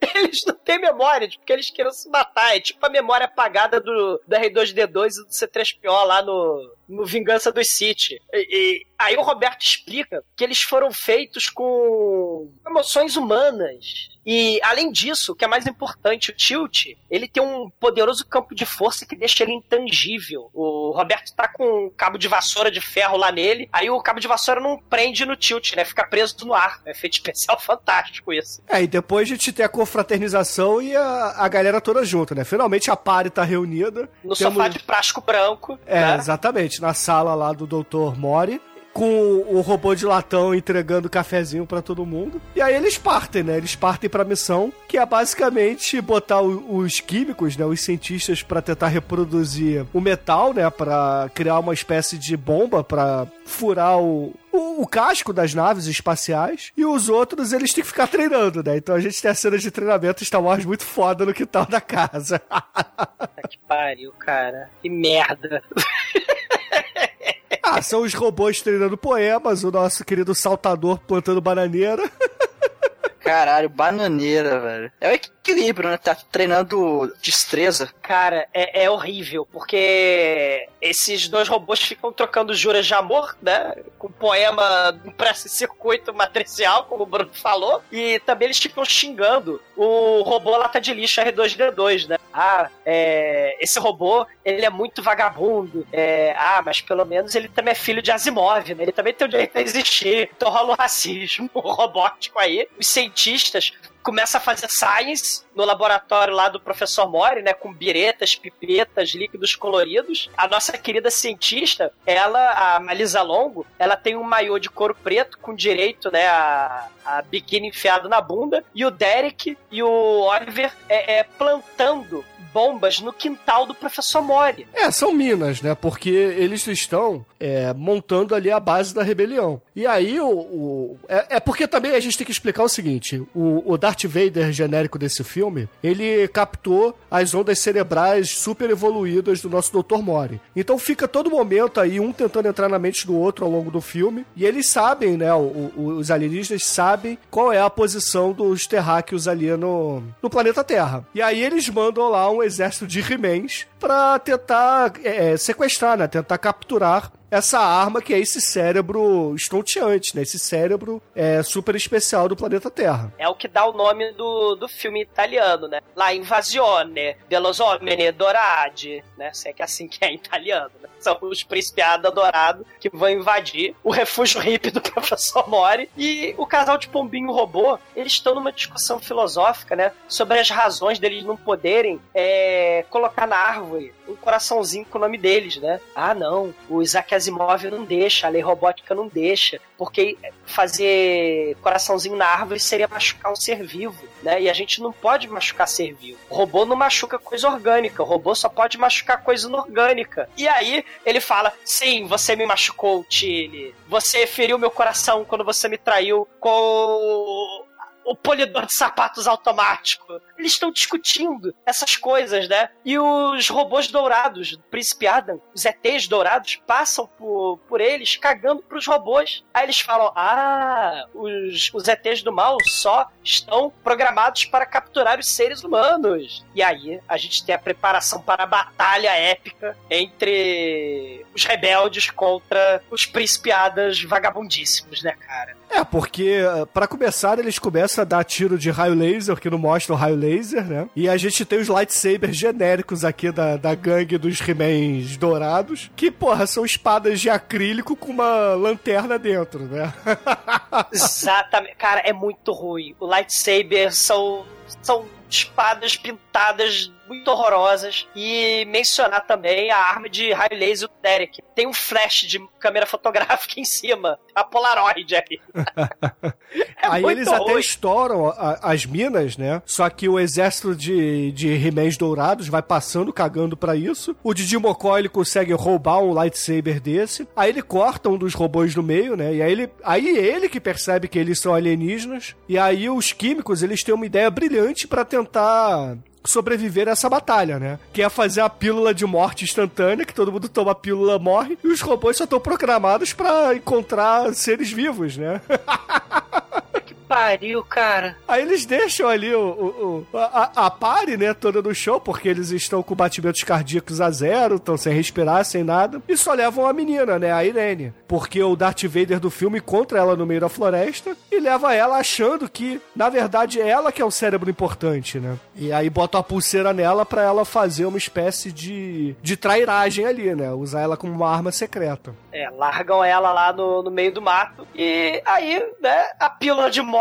Speaker 5: Eles não têm memória porque eles queriam se matar. É tipo a memória apagada do, do R2D2 e do C3PO lá no, no Vingança dos City. E, e aí o Roberto explica que eles foram feitos com emoções humanas. E além disso, o que é mais importante, o Tilt, ele tem um poderoso campo de força que deixa ele intangível. O Roberto tá com um cabo de vassoura de ferro lá nele, aí o cabo de vassoura não prende no Tilt, né? Fica preso no ar. É feito especial fantástico isso.
Speaker 4: É, e depois a gente tem a confraternização e a, a galera toda junto, né? Finalmente a pare tá reunida.
Speaker 5: No
Speaker 4: Temos-
Speaker 5: sofá de plástico branco.
Speaker 4: É,
Speaker 5: né?
Speaker 4: exatamente, na sala lá do Dr. Mori. Com o robô de latão entregando cafezinho pra todo mundo. E aí eles partem, né? Eles partem pra missão, que é basicamente botar os químicos, né? Os cientistas pra tentar reproduzir o metal, né? Pra criar uma espécie de bomba pra furar o, o, o casco das naves espaciais. E os outros, eles têm que ficar treinando, né? Então a gente tem a cena de treinamento Star Wars muito foda no quintal da casa.
Speaker 5: Que pariu, cara. Que merda.
Speaker 4: Ah, são os robôs treinando poemas, o nosso querido saltador plantando bananeira.
Speaker 7: Caralho, bananeira, velho. É o né? Tá treinando destreza.
Speaker 5: Cara, é, é horrível, porque esses dois robôs ficam trocando juras de amor, né? Com poema impresso em circuito matricial, como o Bruno falou. E também eles ficam xingando o robô lata de lixo R2D2, né? Ah, é, esse robô, ele é muito vagabundo. É, ah, mas pelo menos ele também é filho de Asimov, né? Ele também tem o direito a existir. Então rola o racismo robótico aí. Os cientistas começa a fazer science no laboratório lá do professor Mori, né, com biretas, pipetas, líquidos coloridos. A nossa querida cientista, ela, a Malisa Longo, ela tem um maiô de couro preto com direito, né, a, a biquíni enfiado na bunda, e o Derek e o Oliver é, é, plantando bombas no quintal do professor Mori.
Speaker 4: É, são minas, né? Porque eles estão é, montando ali a base da rebelião. E aí o. o- é, é porque também a gente tem que explicar o seguinte: o, o Darth Vader genérico desse filme, ele captou as ondas cerebrais super evoluídas do nosso Dr. Mori. Então fica todo momento aí um tentando entrar na mente do outro ao longo do filme. E eles sabem, né? o- os alienígenas sabem qual é a posição dos terráqueos ali no, no planeta Terra. E aí eles mandam lá um exército de He-Mans pra tentar é, sequestrar, né? Tentar capturar essa arma que é esse cérebro estonteante, né? Esse cérebro é, super especial do planeta Terra.
Speaker 5: É o que dá o nome do, do filme italiano, né? La invasione dello uomini dorati, né? Se é que é assim que é em italiano, né? São os príncipes adorados que vão invadir o refúgio hippie do professor Mori. E o casal de pombinho robô, eles estão numa discussão filosófica, né? Sobre as razões deles não poderem é, colocar na árvore um coraçãozinho com o nome deles, né? Ah, não, o Isaac Asimov não deixa, a lei robótica não deixa, porque fazer coraçãozinho na árvore seria machucar um ser vivo, né? E a gente não pode machucar ser vivo. O robô não machuca coisa orgânica, o robô só pode machucar coisa inorgânica. E aí ele fala: sim, você me machucou, Tilly. Você feriu meu coração quando você me traiu com o o polidor de sapatos automático. Eles estão discutindo essas coisas, né? E os robôs dourados, do Príncipe Adam, os ETs dourados, passam por, por eles cagando pros robôs. Aí eles falam: Ah, os, os ETs do mal só estão programados para capturar os seres humanos. E aí a gente tem a preparação para a batalha épica entre os rebeldes contra os principiadas vagabundíssimos, né, cara?
Speaker 4: É, porque, eh, pra começar, eles começam a dar tiro de raio laser, que não mostra o raio laser, né? E a gente tem os lightsabers genéricos aqui da, da gangue dos He-Mans dourados, que, porra, são espadas de acrílico com uma lanterna dentro, né?
Speaker 5: Exatamente. Cara, é muito ruim. O lightsaber são, são espadas pintadas muito horrorosas. E mencionar também a arma de raio laser do Derek. Tem um flash de câmera fotográfica em cima. A Polaroid aí. É
Speaker 4: Aí eles até
Speaker 5: ruim.
Speaker 4: estouram a- as minas, né? Só que o exército de, de He-Mans dourados vai passando, cagando pra isso. O Didi Mocó, ele consegue roubar um lightsaber desse. Aí ele corta um dos robôs no meio, né? E aí ele, aí ele que percebe que eles são alienígenas. E aí os químicos, eles têm uma ideia brilhante pra tentar sobreviver a essa batalha, né? Que é fazer a pílula de morte instantânea, que todo mundo toma a pílula, morre, e os robôs só estão programados pra encontrar seres vivos, né?
Speaker 5: Pariu, cara.
Speaker 4: Aí eles deixam ali o, o, o- a, a pare, né, toda no show, porque eles estão com batimentos cardíacos a zero, estão sem respirar, sem nada, e só levam a menina, né, a Irene. Porque o Darth Vader do filme encontra ela no meio da floresta e leva ela achando que, na verdade, é ela que é o cérebro importante, né? E aí bota a pulseira nela pra ela fazer uma espécie de, de trairagem ali, né? Usar ela como uma arma secreta.
Speaker 5: É, largam ela lá no, no meio do mato. E aí, né, a pílula de morte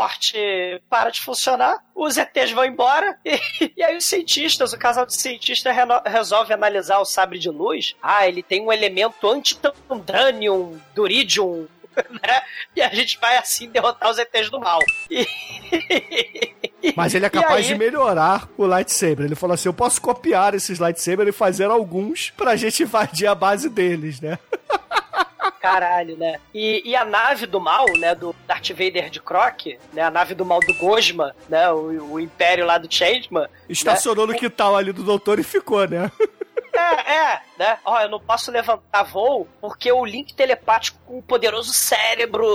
Speaker 5: para de funcionar. Os ETs vão embora. E, e aí os cientistas, o casal de cientistas resolve analisar o sabre de luz. Ah, ele tem um elemento antitandranium, duridium, né? E a gente vai assim derrotar os ETs do mal. E...
Speaker 4: Mas ele é capaz
Speaker 5: aí?
Speaker 4: de melhorar o lightsaber. Ele falou assim: eu posso copiar esses lightsabers e fazer alguns pra gente invadir a base deles, né?
Speaker 5: Caralho, né? E, e a nave do mal, né? Do Darth Vader de Croc, né? A nave do mal do Gosma, né? O, o império lá do Changeman.
Speaker 4: Estacionou no quintal ali do doutor e ficou, né?
Speaker 5: É, é, né? Ó, eu não posso levantar voo porque o link telepático com o poderoso cérebro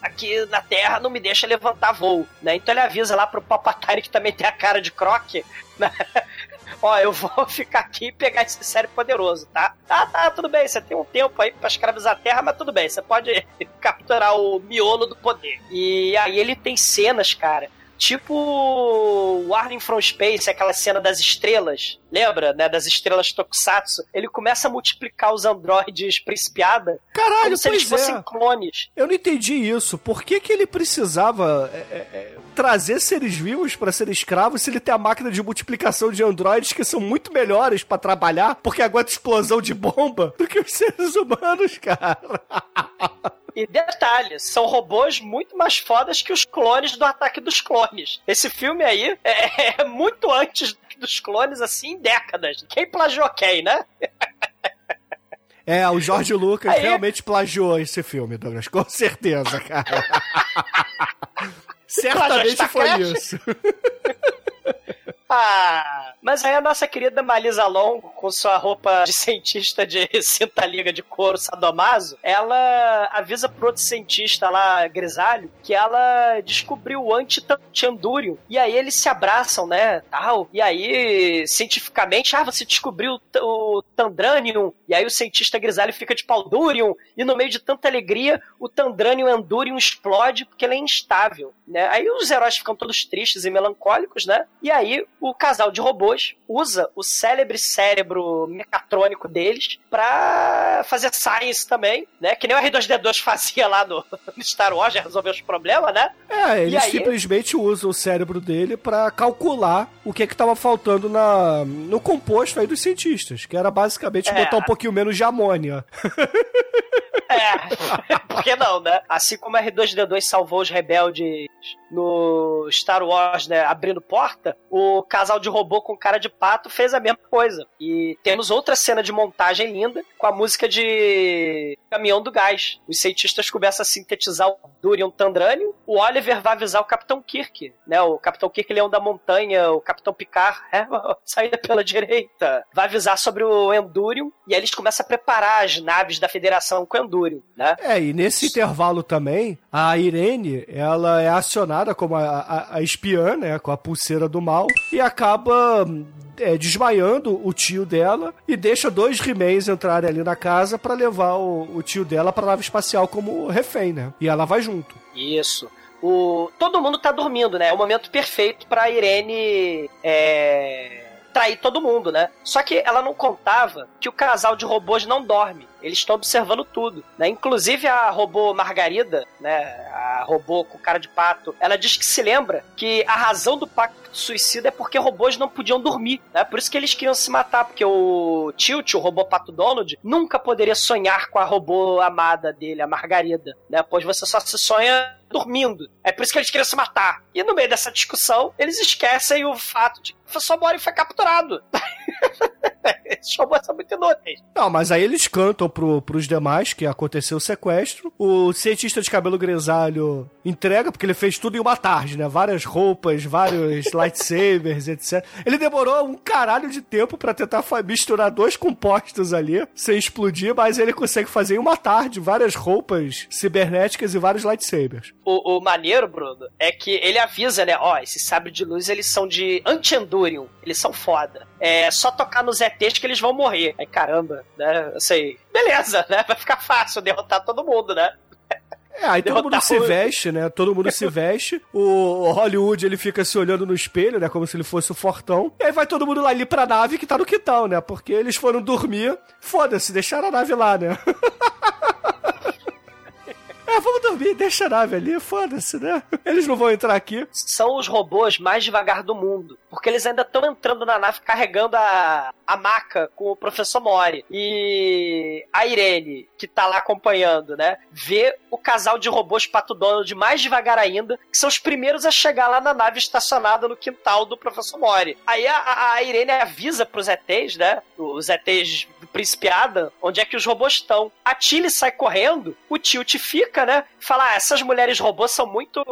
Speaker 5: aqui na Terra não me deixa levantar voo, né? Então ele avisa lá pro Palpatine que também tem a cara de croc, né? Ó, eu vou ficar aqui e pegar esse cérebro poderoso, tá? Tá, tá, tudo bem, você tem um tempo aí pra escravizar a Terra, mas tudo bem, você pode capturar o miolo do poder. E aí ele tem cenas, cara, Tipo Warning from Space, aquela cena das estrelas, lembra, né? Das estrelas Tokusatsu. Ele começa a multiplicar os androides principiada
Speaker 4: Caralho,
Speaker 5: como se eles
Speaker 4: pois
Speaker 5: fossem
Speaker 4: é.
Speaker 5: clones.
Speaker 4: Eu não entendi isso. Por que, que ele precisava é, é, é, trazer seres vivos pra ser escravos se ele tem a máquina de multiplicação de androides que são muito melhores pra trabalhar, porque aguenta explosão de bomba, do que os seres humanos, cara?
Speaker 5: E detalhe, são robôs muito mais fodas que os clones do Ataque dos Clones. Esse filme aí é, é muito antes dos clones, assim, em décadas. Quem plagiou quem, né?
Speaker 4: É, o Jorge Lucas
Speaker 5: Aí-
Speaker 4: realmente plagiou esse filme, Douglas, com certeza, cara. Certamente foi isso.
Speaker 5: Ah, mas aí a nossa querida Malisa Longo, com sua roupa de cientista de cinta liga de couro sadomaso, ela avisa pro outro cientista lá, grisalho, que ela descobriu o anti-tandúrio. E aí eles se abraçam, né, tal. E aí, cientificamente, ah, você descobriu o tandranium. E aí o cientista grisalho fica de paudurium. E no meio de tanta alegria, o tandranium andurium explode porque ele é instável, né? Aí os heróis ficam todos tristes e melancólicos, né? E aí o casal de robôs usa o célebre cérebro mecatrônico deles pra fazer science também, né? Que nem o R2D2 fazia lá no, no Star Wars, já resolveu os problemas, né?
Speaker 4: É, ele
Speaker 5: E aí?
Speaker 4: simplesmente usa o cérebro dele pra calcular o que é que tava faltando na, no composto aí dos cientistas, que era basicamente
Speaker 5: É.
Speaker 4: botar um pouquinho menos de amônia.
Speaker 5: É, por que não, né? Assim como a R2D2 salvou os rebeldes no Star Wars, né, abrindo porta, o casal de robô com cara de pato fez a mesma coisa. E temos outra cena de montagem linda com a música de Caminhão do Gás. Os cientistas começam a sintetizar o Durian Tandranium, o Oliver vai avisar o Capitão Kirk, né? O Capitão Kirk, Leão da Montanha, o Capitão Picard, é, saída pela direita. Vai avisar sobre o Endurium e aí eles começam a preparar as naves da Federação com o Endurium, né?
Speaker 4: É, e nesse intervalo também, a Irene, ela é acionada como a, a, a espiã, né, com a pulseira do mal, e acaba é, desmaiando o tio dela e deixa dois He-Mans entrarem ali na casa para levar o, o tio dela pra nave espacial como refém, né? E ela vai junto.
Speaker 5: Isso. O... Todo mundo tá dormindo, né? É o momento perfeito pra Irene é... trair todo mundo, né? Só que ela não contava que o casal de robôs não dorme. Eles estão observando tudo, né? Inclusive a robô Margarida, né? A robô com cara de pato, ela diz que se lembra que a razão do pacto suicida é porque robôs não podiam dormir, né? Por isso que eles queriam se matar, porque o Tilt, o robô pato Donald, nunca poderia sonhar com a robô amada dele, a Margarida, né? Pois você só se sonha dormindo. É por isso que eles queriam se matar. E no meio dessa discussão, eles esquecem o fato de que o professor Mori foi capturado. Esses robôs são muito inúteis.
Speaker 4: Não, mas aí eles cantam pro, pros demais que aconteceu o sequestro. O cientista de cabelo grisalho entrega, porque ele fez tudo em uma tarde, né? Várias roupas, vários lightsabers, etc. Ele demorou um caralho de tempo para tentar misturar dois compostos ali, sem explodir, mas ele consegue fazer em uma tarde várias roupas cibernéticas e vários lightsabers.
Speaker 5: O, o maneiro, Bruno, é que ele avisa, né? Ó, esses sabres de luz, eles são de anti-endurium. Eles são foda. É só tocar nos ETs que eles vão morrer. Aí, caramba, né? Eu sei. Beleza, né? Vai ficar fácil derrotar todo mundo, né?
Speaker 4: É, aí todo mundo se veste, né? Todo mundo se veste. O Hollywood, ele fica se olhando no espelho, né? Como se ele fosse o fortão. E aí vai todo mundo lá ali pra nave que tá no quitão, né? Porque eles foram dormir. Foda-se, deixaram a nave lá, né? É, vamos dormir, deixa a nave ali, foda-se, né? Eles não vão entrar aqui.
Speaker 5: São os robôs mais devagar do mundo. Porque eles ainda estão entrando na nave carregando a, a maca com o professor Mori. E a Irene, que tá lá acompanhando, né? Vê o casal de robôs Pato Donald mais devagar ainda, que são os primeiros a chegar lá na nave estacionada no quintal do professor Mori. Aí a, a Irene avisa pros ETs, né? Os ETs Príncipe Adam, onde é que os robôs estão. A Tilly sai correndo, o Tilt fica, né? Fala, ah, essas mulheres robôs são muito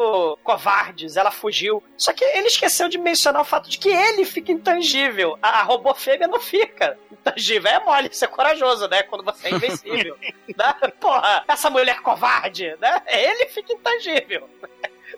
Speaker 5: covardes, ela fugiu. Só que ele esqueceu de mencionar o fato de que ele fica intangível. A, a robô fêmea não fica intangível. É mole, isso é corajoso, né? Quando você é invencível. né? Porra, essa mulher covarde, né? Ele fica intangível.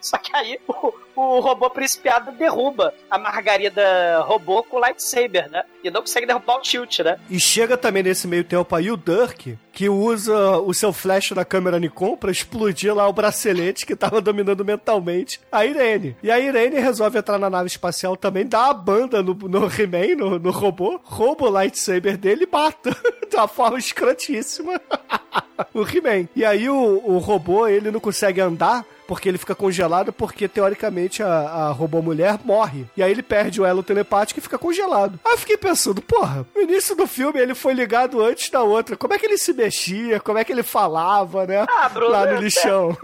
Speaker 5: Só que aí o, o robô principiado derruba a Margarida robô com lightsaber, né? E não consegue derrubar o tilt, né?
Speaker 4: E chega também nesse meio tempo aí o Dirk, que usa o seu flash da câmera Nikon pra explodir lá o bracelete que tava dominando mentalmente a Irene. E a Irene resolve entrar na nave espacial também, dá a banda no, no He-Man, no, no robô, rouba o lightsaber dele e mata. de uma forma escrotíssima. o He-Man. E aí o, o robô, ele não consegue andar porque ele fica congelado, porque teoricamente a, a robô mulher morre. E aí ele perde o elo telepático e fica congelado. Aí eu fiquei pensando, porra, no início do filme ele foi ligado antes da outra. Como é que ele se mexia? Como é que ele falava, né?
Speaker 5: Ah, Bruno,
Speaker 4: Lá no lixão.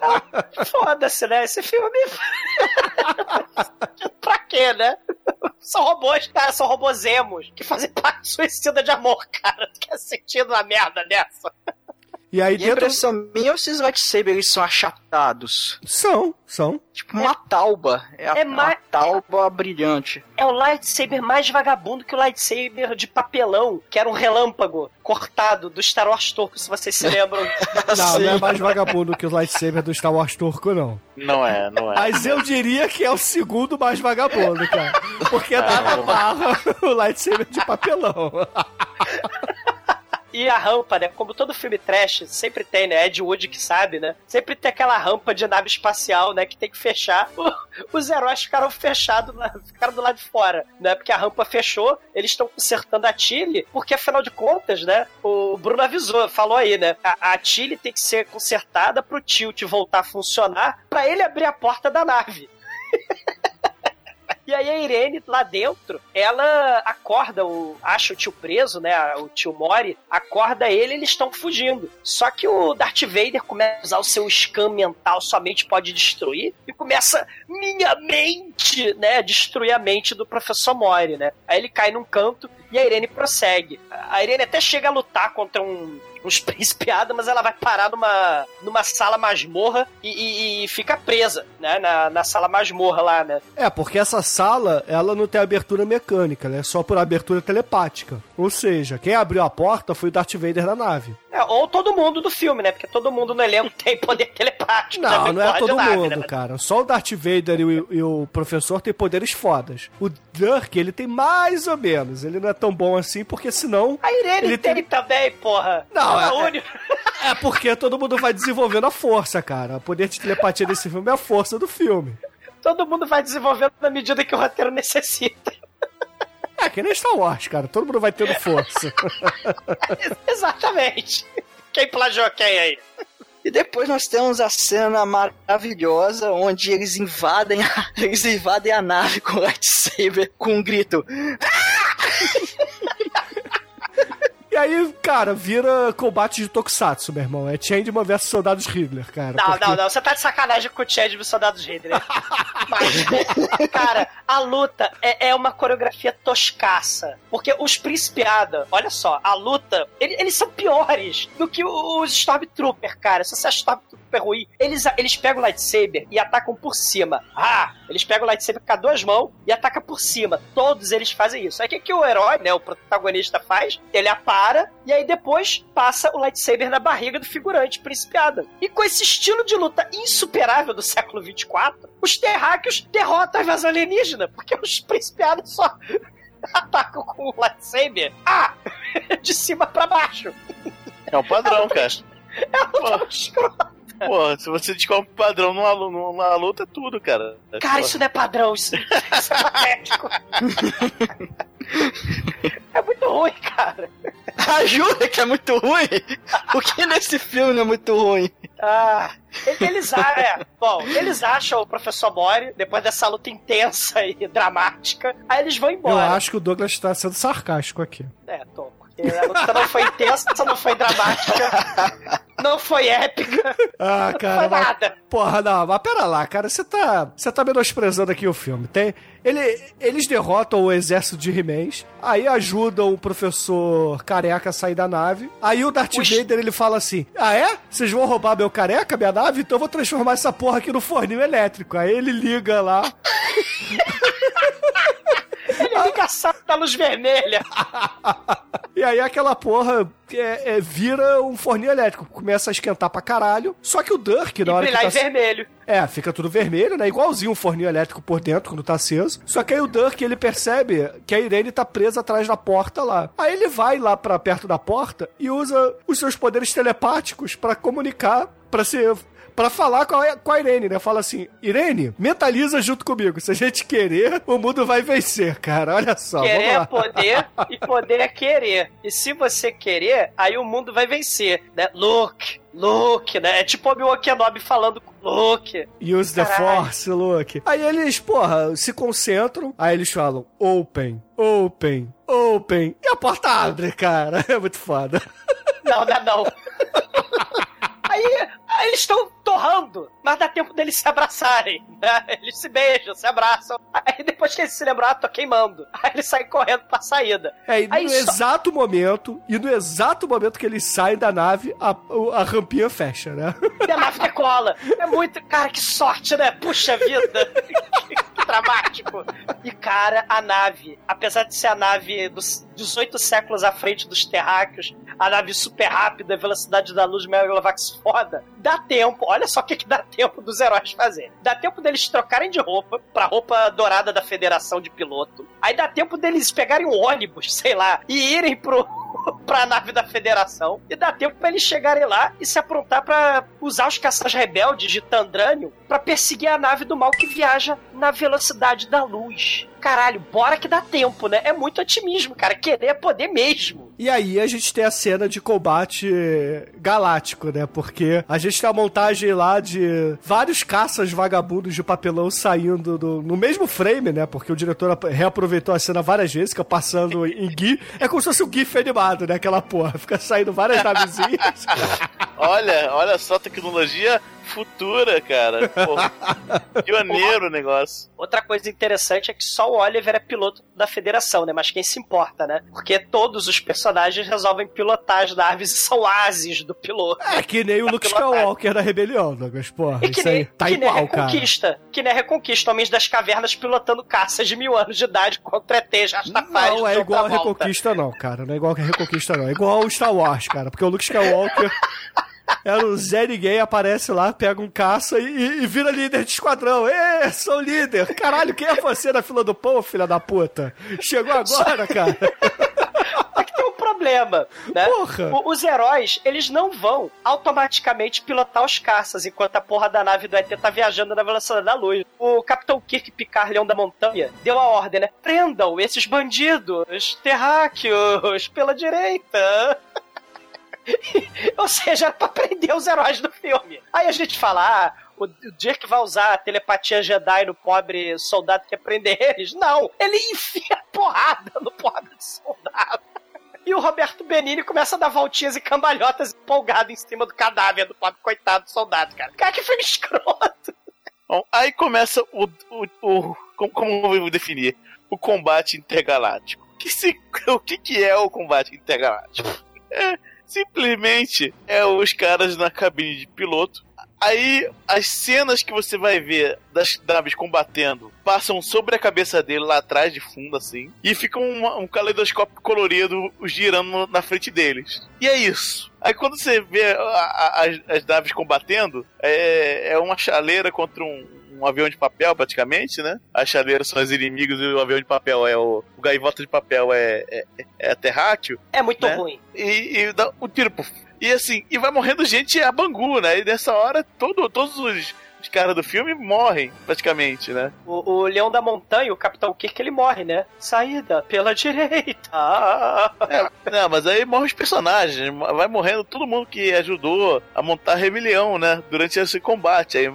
Speaker 5: É... Foda-se, né? Esse filme. pra quê, né? São robôs, cara, são robôzemos que fazem parte suicida de amor, cara. Que sentido na merda dessa?
Speaker 4: E aí
Speaker 7: E a
Speaker 4: dentro...
Speaker 7: impressão minha, esses lightsabers eles são achatados.
Speaker 4: São, são.
Speaker 7: Tipo uma tauba. É, a,
Speaker 5: é ma-
Speaker 7: uma tauba brilhante.
Speaker 5: É o lightsaber mais vagabundo que o lightsaber de papelão, que era um relâmpago cortado do Star Wars Turco, se vocês se lembram.
Speaker 4: Não, não é mais vagabundo que o lightsaber do Star Wars turco, não.
Speaker 6: Não é, não é.
Speaker 4: Mas eu diria que é o segundo mais vagabundo, cara. Porque dá na barra o lightsaber de papelão.
Speaker 5: E a rampa, né? Como todo filme trash, sempre tem, né? Ed Wood que sabe, né? Sempre tem aquela rampa de nave espacial, né? Que tem que fechar. Os heróis ficaram fechados, ficaram do lado de fora, né? Porque a rampa fechou, eles estão consertando a Tilly, porque afinal de contas, né? O Bruno avisou, falou aí, né? A, a Tilly tem que ser consertada pro tilt voltar a funcionar, pra ele abrir a porta da nave. E aí a Irene, lá dentro, ela acorda, o, acha o tio preso, né? O tio Mori, acorda ele eles estão fugindo. Só que o Darth Vader começa a usar o seu scan mental, sua mente pode destruir, e começa, minha mente, né? Destruir a mente do professor Mori, né? Aí ele cai num canto e a Irene prossegue. A Irene até chega a lutar contra um, uns príncipeados, mas ela vai parar numa, numa sala masmorra e, e- e fica presa, né? Na, na sala masmorra lá, né?
Speaker 4: É, porque essa sala, ela não tem abertura mecânica, ela é só por abertura telepática. Ou seja, quem abriu a porta foi o Darth Vader da nave.
Speaker 5: É, ou todo mundo do filme, né? Porque todo mundo no elenco tem poder telepático.
Speaker 4: Não, não é todo
Speaker 5: nave,
Speaker 4: mundo,
Speaker 5: né?
Speaker 4: cara. Só o Darth Vader e o, e o professor têm poderes fodas. O Dirk, ele tem mais ou menos. Ele não é tão bom assim, porque senão...
Speaker 5: A Irene
Speaker 4: Ele
Speaker 5: tem,
Speaker 4: tem-
Speaker 5: também, porra.
Speaker 4: Não, é-
Speaker 5: une-
Speaker 4: É porque todo mundo vai desenvolvendo a força, cara. O poder de telepatia desse filme é a força do filme.
Speaker 5: Todo mundo vai desenvolvendo na medida que o roteiro necessita.
Speaker 4: É que nem Star Wars, cara. Todo mundo vai tendo força.
Speaker 5: Exatamente. Quem plagiou quem aí?
Speaker 7: E depois nós temos a cena maravilhosa onde eles invadem a, eles invadem a nave com o lightsaber com um grito.
Speaker 4: E aí, cara, vira combate de Tokusatsu, meu irmão. É Changeman versus Soldados Hitler, cara.
Speaker 5: Não,
Speaker 4: porque-
Speaker 5: não, não. Você tá de sacanagem com o Chad dos Soldados Hitler. Mas, cara, a luta é, é uma coreografia toscaça. Porque os Principiada, olha só, a luta, ele- eles são piores do que os Stormtrooper, cara. Se você acha Stormtrooper ruim, eles, eles pegam o lightsaber e atacam por cima. Ah, eles pegam o lightsaber com as duas mãos e atacam por cima. Todos eles fazem isso. Aí o que, que o herói, né, o protagonista faz? Ele apara e aí depois passa o lightsaber na barriga do figurante principiada. E com esse estilo de luta insuperável do século 24, os terráqueos derrotam a invasão alienígena, porque os principiados só atacam com o lightsaber ah, de cima pra baixo.
Speaker 6: É um padrão, cara.
Speaker 5: É um escroto.
Speaker 6: Pô, se você descobre padrão numa, numa luta, é tudo, cara.
Speaker 5: Cara, isso não é padrão, isso, isso é patético. É muito ruim, cara.
Speaker 7: Ajuda que é muito ruim. O que nesse filme não é muito ruim?
Speaker 5: Ah, eles, é, bom, eles acham o professor Mori, depois dessa luta intensa e dramática, aí eles vão
Speaker 4: Eu
Speaker 5: embora.
Speaker 4: acho que o Douglas tá sendo sarcástico aqui.
Speaker 5: É, tô. A luta não foi intensa, não foi dramática, não foi épica,
Speaker 4: Ah,
Speaker 5: não
Speaker 4: cara.
Speaker 5: foi
Speaker 4: mas-
Speaker 5: nada.
Speaker 4: Porra, não, mas pera lá, cara. Você tá, você tá menosprezando aqui o filme. Tem, ele, eles derrotam o exército de He-Mans, aí ajudam o professor careca a sair da nave. Aí o Darth
Speaker 5: Oxi.
Speaker 4: Vader ele fala assim: Ah, é? Vocês vão roubar meu careca, minha nave? Então eu vou transformar essa porra aqui no forninho elétrico. Aí ele liga lá.
Speaker 5: Ele liga a sala da luz vermelha.
Speaker 4: E aí aquela porra é, é, vira um forninho elétrico. Começa a esquentar pra caralho. Só que o Dirk, na
Speaker 5: E
Speaker 4: hora que tá...
Speaker 5: em vermelho.
Speaker 4: É, fica tudo vermelho, né? Igualzinho um forninho elétrico por dentro quando tá aceso. Só que aí o Dirk, ele percebe que a Irene tá presa atrás da porta lá. Aí ele vai lá pra perto da porta e usa os seus poderes telepáticos pra comunicar, pra ser... Pra falar com a, com a Irene, né? Fala assim, Irene, mentaliza junto comigo. Se a gente querer, o mundo vai vencer, cara. Olha só,
Speaker 5: Querer é poder e poder é querer. E se você querer, aí o mundo vai vencer, né? Luke, Luke, né? É tipo Obi-Wan Kenobi falando com Luke.
Speaker 4: Use the force, Luke. Aí eles, porra, se concentram. Aí eles falam, open, open, open. E a porta abre, cara. É muito foda.
Speaker 5: Não, não, não. Aí, aí eles estão torrando, mas dá tempo deles se abraçarem. Né? Eles se beijam, se abraçam. Aí depois que eles se lembram, ah, tô queimando. Aí eles saem correndo pra saída.
Speaker 4: É, e
Speaker 5: Aí
Speaker 4: no
Speaker 5: só-
Speaker 4: exato momento, e no exato momento que eles saem da nave, a, a rampinha fecha, né?
Speaker 5: E a nave decola. É muito. Cara, que sorte, né? Puxa vida. que, que dramático. E, cara, a nave, apesar de ser a nave dos 18 séculos à frente dos terráqueos, a nave super rápida, velocidade da luz, megalovax foda, dá tempo. Olha só o que, que dá tempo dos heróis fazerem. Dá tempo deles trocarem de roupa pra roupa dourada da Federação de Piloto. Aí dá tempo deles pegarem um ônibus, sei lá, e irem pro, pra nave da Federação. E dá tempo pra eles chegarem lá e se aprontar pra usar os caças rebeldes de Tandranium pra perseguir a nave do mal que viaja na velocidade da luz. Caralho, bora que dá tempo, né? É muito otimismo, cara. Querer é poder mesmo.
Speaker 4: E aí a gente tem a cena de combate galáctico, né? Porque a gente tem a montagem lá de vários caças vagabundos de papelão saindo do, no mesmo frame, né? Porque o diretor reaproveitou a cena várias vezes, fica passando em GIF. É como se fosse um GIF animado, né? Aquela porra. Fica saindo várias navezinhas.
Speaker 6: Olha, olha só a tecnologia futura, cara. Pô, pioneiro o negócio.
Speaker 5: Outra coisa interessante é que só o Oliver é piloto da federação, né? Mas quem se importa, né? Porque todos os personagens resolvem pilotar as naves e são ases do piloto.
Speaker 4: É que nem o Luke Skywalker da rebelião, Douglas. Porra,
Speaker 5: E que
Speaker 4: isso
Speaker 5: nem,
Speaker 4: aí tá
Speaker 5: que nem a
Speaker 4: igual, cara.
Speaker 5: Reconquista. Que nem a Reconquista. Homens das cavernas pilotando caças de mil anos de idade contra ETs, Rastafari,
Speaker 4: Não é igual a. Reconquista, não, cara. Não é igual a Reconquista, não. É igual ao Star Wars, cara. Porque o Luke Skywalker era o Zé Ninguém, aparece lá, pega um caça e, e- vira líder de esquadrão. Ê, sou líder. Caralho, quem é você na fila do pão, filha da puta? Chegou agora, cara.
Speaker 5: Um problema, né?
Speaker 4: Porra.
Speaker 5: O- os heróis, eles não vão automaticamente pilotar os caças enquanto a porra da nave do ET tá viajando na velocidade da luz. O Capitão Kirk Picard, Leão da Montanha, deu a ordem, né? Prendam esses bandidos terráqueos pela direita. Ou seja, era pra prender os heróis do filme. Aí a gente fala, ah, o Dirk vai usar a telepatia Jedi no pobre soldado que prender eles. Não, ele enfia porrada no pobre soldado. E o Roberto Benini começa a dar voltinhas e cambalhotas empolgado em cima do cadáver do pobre coitado do soldado, cara. Cara, que filme escroto.
Speaker 6: Bom, aí começa o. o, o como, como eu vou definir? O combate intergaláctico. Que se, o que, que é o combate intergaláctico? É, simplesmente é os caras na cabine de piloto. Aí as cenas que você vai ver das naves combatendo passam sobre a cabeça dele lá atrás, de fundo, assim, e fica um, um caleidoscópio colorido girando na frente deles. E é isso. Aí quando você vê a- a- as, naves combatendo, é, é uma chaleira contra um, um avião de papel, praticamente, né? As chaleiras são os inimigos e o avião de papel é o. O gaivota de papel é, é, é terráqueo.
Speaker 5: É muito
Speaker 6: Né?
Speaker 5: ruim.
Speaker 6: E, e dá o tiro. puf. E assim, e vai morrendo gente a bangu, né? E nessa hora, todo, todos os, os caras do filme morrem, praticamente, né?
Speaker 5: O, o Leão da Montanha, o Capitão Kirk, ele morre, né? Saída pela direita.
Speaker 6: É, não, mas aí morrem os personagens, vai morrendo todo mundo que ajudou a montar a rebelião, né? Durante esse combate. Aí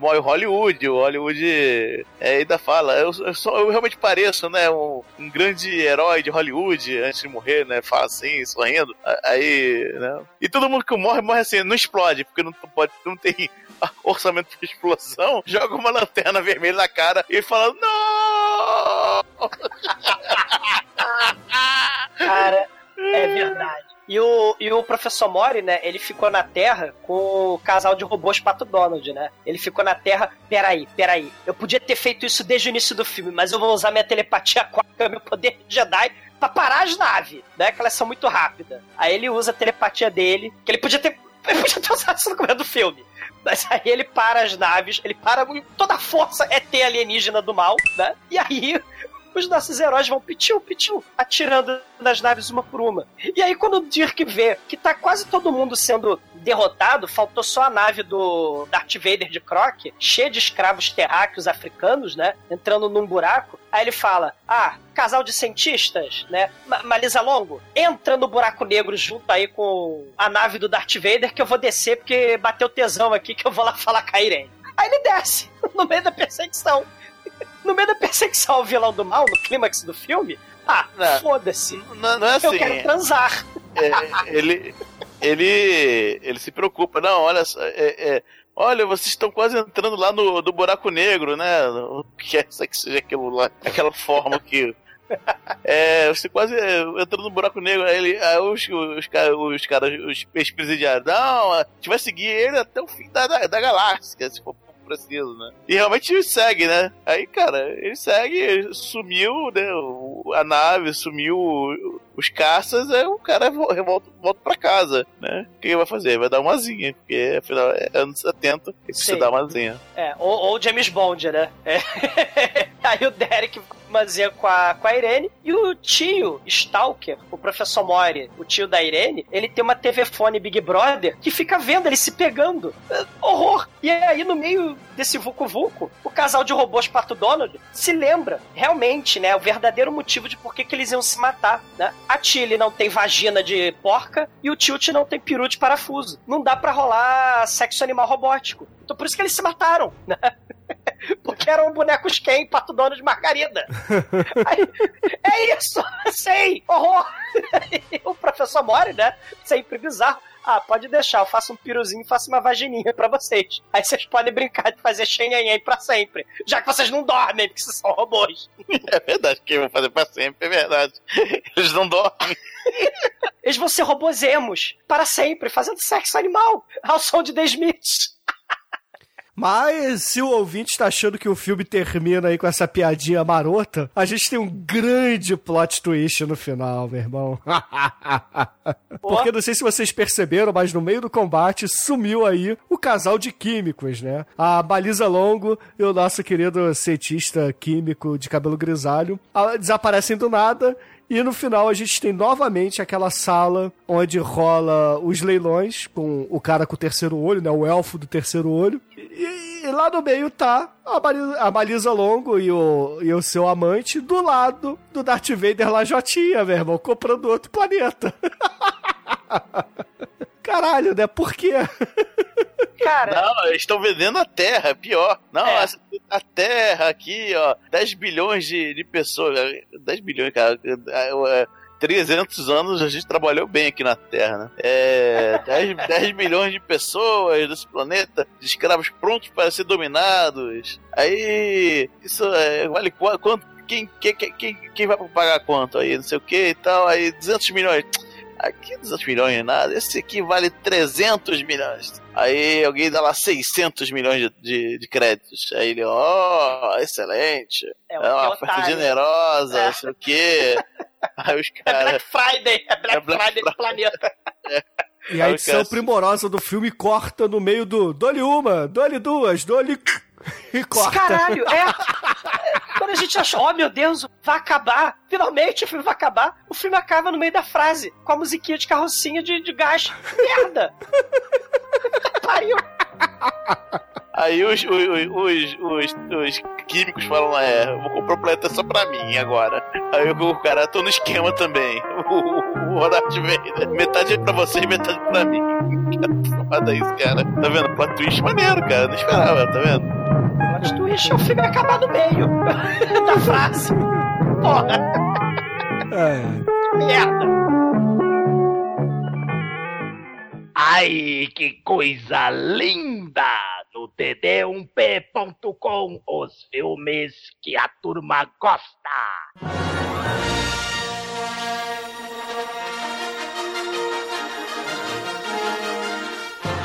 Speaker 6: o Hollywood, o Hollywood é, ainda fala, eu, eu, só, eu realmente pareço, né? Um, um grande herói de Hollywood antes de morrer, né? Fala assim, sorrindo. Aí, né? E todo mundo que morre, morre assim, não explode, porque não pode, não tem orçamento de explosão, joga uma lanterna vermelha na cara e fala, não!
Speaker 5: Cara, é verdade. E o, e o professor Mori, né? Ele ficou na Terra com o casal de robôs Pato Donald, né? Ele ficou na Terra. Peraí, peraí. Eu podia ter feito isso desde o início do filme, mas eu vou usar minha telepatia aquática, meu poder de Jedi, pra parar as naves, né? Que elas são muito rápidas. Aí ele usa a telepatia dele, que ele podia ter. Ele podia ter usado isso no começo do filme. Mas aí ele para as naves, ele para toda a força é ter alienígena do mal, né? E aí os nossos heróis vão pitiu, pitiu, atirando nas naves uma por uma. E aí, quando o Dirk vê que tá quase todo mundo sendo derrotado, faltou só a nave do Darth Vader de Croc, cheia de escravos terráqueos africanos, né? Entrando num buraco. Aí ele fala: Ah, casal de cientistas, né? Ma- Malisa Longo, entra no buraco negro junto aí com a nave do Darth Vader que eu vou descer porque bateu tesão aqui que eu vou lá falar com a Irene. Aí ele desce no meio da perseguição. No meio da perseguição ao vilão do mal, no clímax do filme, ah, foda-se.
Speaker 6: Não, não é
Speaker 5: Eu
Speaker 6: assim.
Speaker 5: quero transar.
Speaker 6: é, ele, ele, ele se preocupa. Não, olha só, é, é, olha, vocês estão quase entrando lá no do buraco negro, né? O que é que seja aquilo lá, aquela forma que é, você quase entrando no buraco negro. Aí, ele, aí os, os, os caras, os ex-presidiários, não, a gente vai seguir ele até o fim da, da, da galáxia, se for preciso, né? E realmente segue, né? Aí, cara, ele segue, sumiu, né? A nave, sumiu os caças, aí o cara vo- volta, volta pra casa, né? O que ele vai fazer? Vai dar uma asinha, porque afinal é anos 70, ele precisa dar uma asinha.
Speaker 5: É, ou, ou James Bond, né? É. Aí o Derek manzinha com a, com a Irene. E o tio, Stalker, o professor Mori, o tio da Irene, ele tem uma TV fone Big Brother que fica vendo eles se pegando. É, horror! E aí, no meio desse Vucu Vucu, o casal de robôs Pato Donald se lembra realmente, né, o verdadeiro motivo de por que, que eles iam se matar, né? A Tilly não tem vagina de porca e o Tilt não tem peru de parafuso. Não dá para rolar sexo animal robótico. Então por isso que eles se mataram, né? Porque eram bonecos quem? Pato dono de margarida. Aí, é isso, sei, horror. o professor Mori, né? Sempre bizarro. Ah, pode deixar, eu faço um piruzinho e faço uma vagininha pra vocês. Aí vocês podem brincar de fazer xenhenhen pra sempre. Já que vocês não dormem, porque vocês são robôs.
Speaker 6: É verdade, que eu vou fazer pra sempre, é verdade. Eles não dormem.
Speaker 5: Eles vão ser robôzemos para sempre, fazendo sexo animal ao som de The Smiths.
Speaker 4: Mas se o ouvinte está achando que o filme termina aí com essa piadinha marota, a gente tem um grande plot twist no final, meu irmão. Porque não sei se vocês perceberam, mas no meio do combate sumiu aí o casal de químicos, né? A Baliza Longo e o nosso querido cientista químico de cabelo grisalho ah, desaparecem do nada e no final a gente tem novamente aquela sala onde rola os leilões com o cara com o terceiro olho, né? O elfo do terceiro olho. E, e lá no meio tá a Baliza, a Longo e o, e o seu amante do lado do Darth Vader lá Jotinha, meu irmão, comprando outro planeta. Caralho, né? Por quê?
Speaker 6: Cara. Não, eles estão vendendo a Terra, é pior. Não, é. a, Terra aqui, ó, 10 bilhões de, de pessoas. 10 bilhões, cara. 300 é, anos a gente trabalhou bem aqui na Terra, né? É, 10, 10 milhões de pessoas desse planeta, de escravos prontos para ser dominados. Aí, isso é, vale quanto? Quem, quem, quem, quem vai pagar quanto aí? Não sei o que e tal. Aí, 200 milhões aqui 200 milhões nada, esse aqui vale 300 milhões. Aí alguém dá lá 600 milhões de, de, de créditos. Aí ele, ó, oh, excelente. É, é uma oferta generosa, é. não sei o quê. Aí os caras.
Speaker 5: É Black Friday, é Black, é Black Friday do planeta.
Speaker 4: É. E a edição primorosa do filme corta no meio do dole uma, dole duas, dole e corta.
Speaker 5: Caralho, é. Quando a gente achou, oh meu Deus, vai acabar. Finalmente o filme vai acabar. O filme acaba no meio da frase, com a musiquinha de carrocinha de, de gás. Merda! Pariu!
Speaker 6: Aí os, os, os, os, os químicos falam, é, vou comprar o planeta só pra mim agora. Aí o cara, tô no esquema também. O, o Vader, metade é pra vocês, metade pra mim. Cara, foda isso, cara. Tá vendo? Plot twist maneiro, cara. Não esperava, tá vendo?
Speaker 5: Plot twist o filme acabar no meio da frase. Porra. É. Merda.
Speaker 9: Ai, que coisa linda! no td1p.com os filmes que a turma gosta.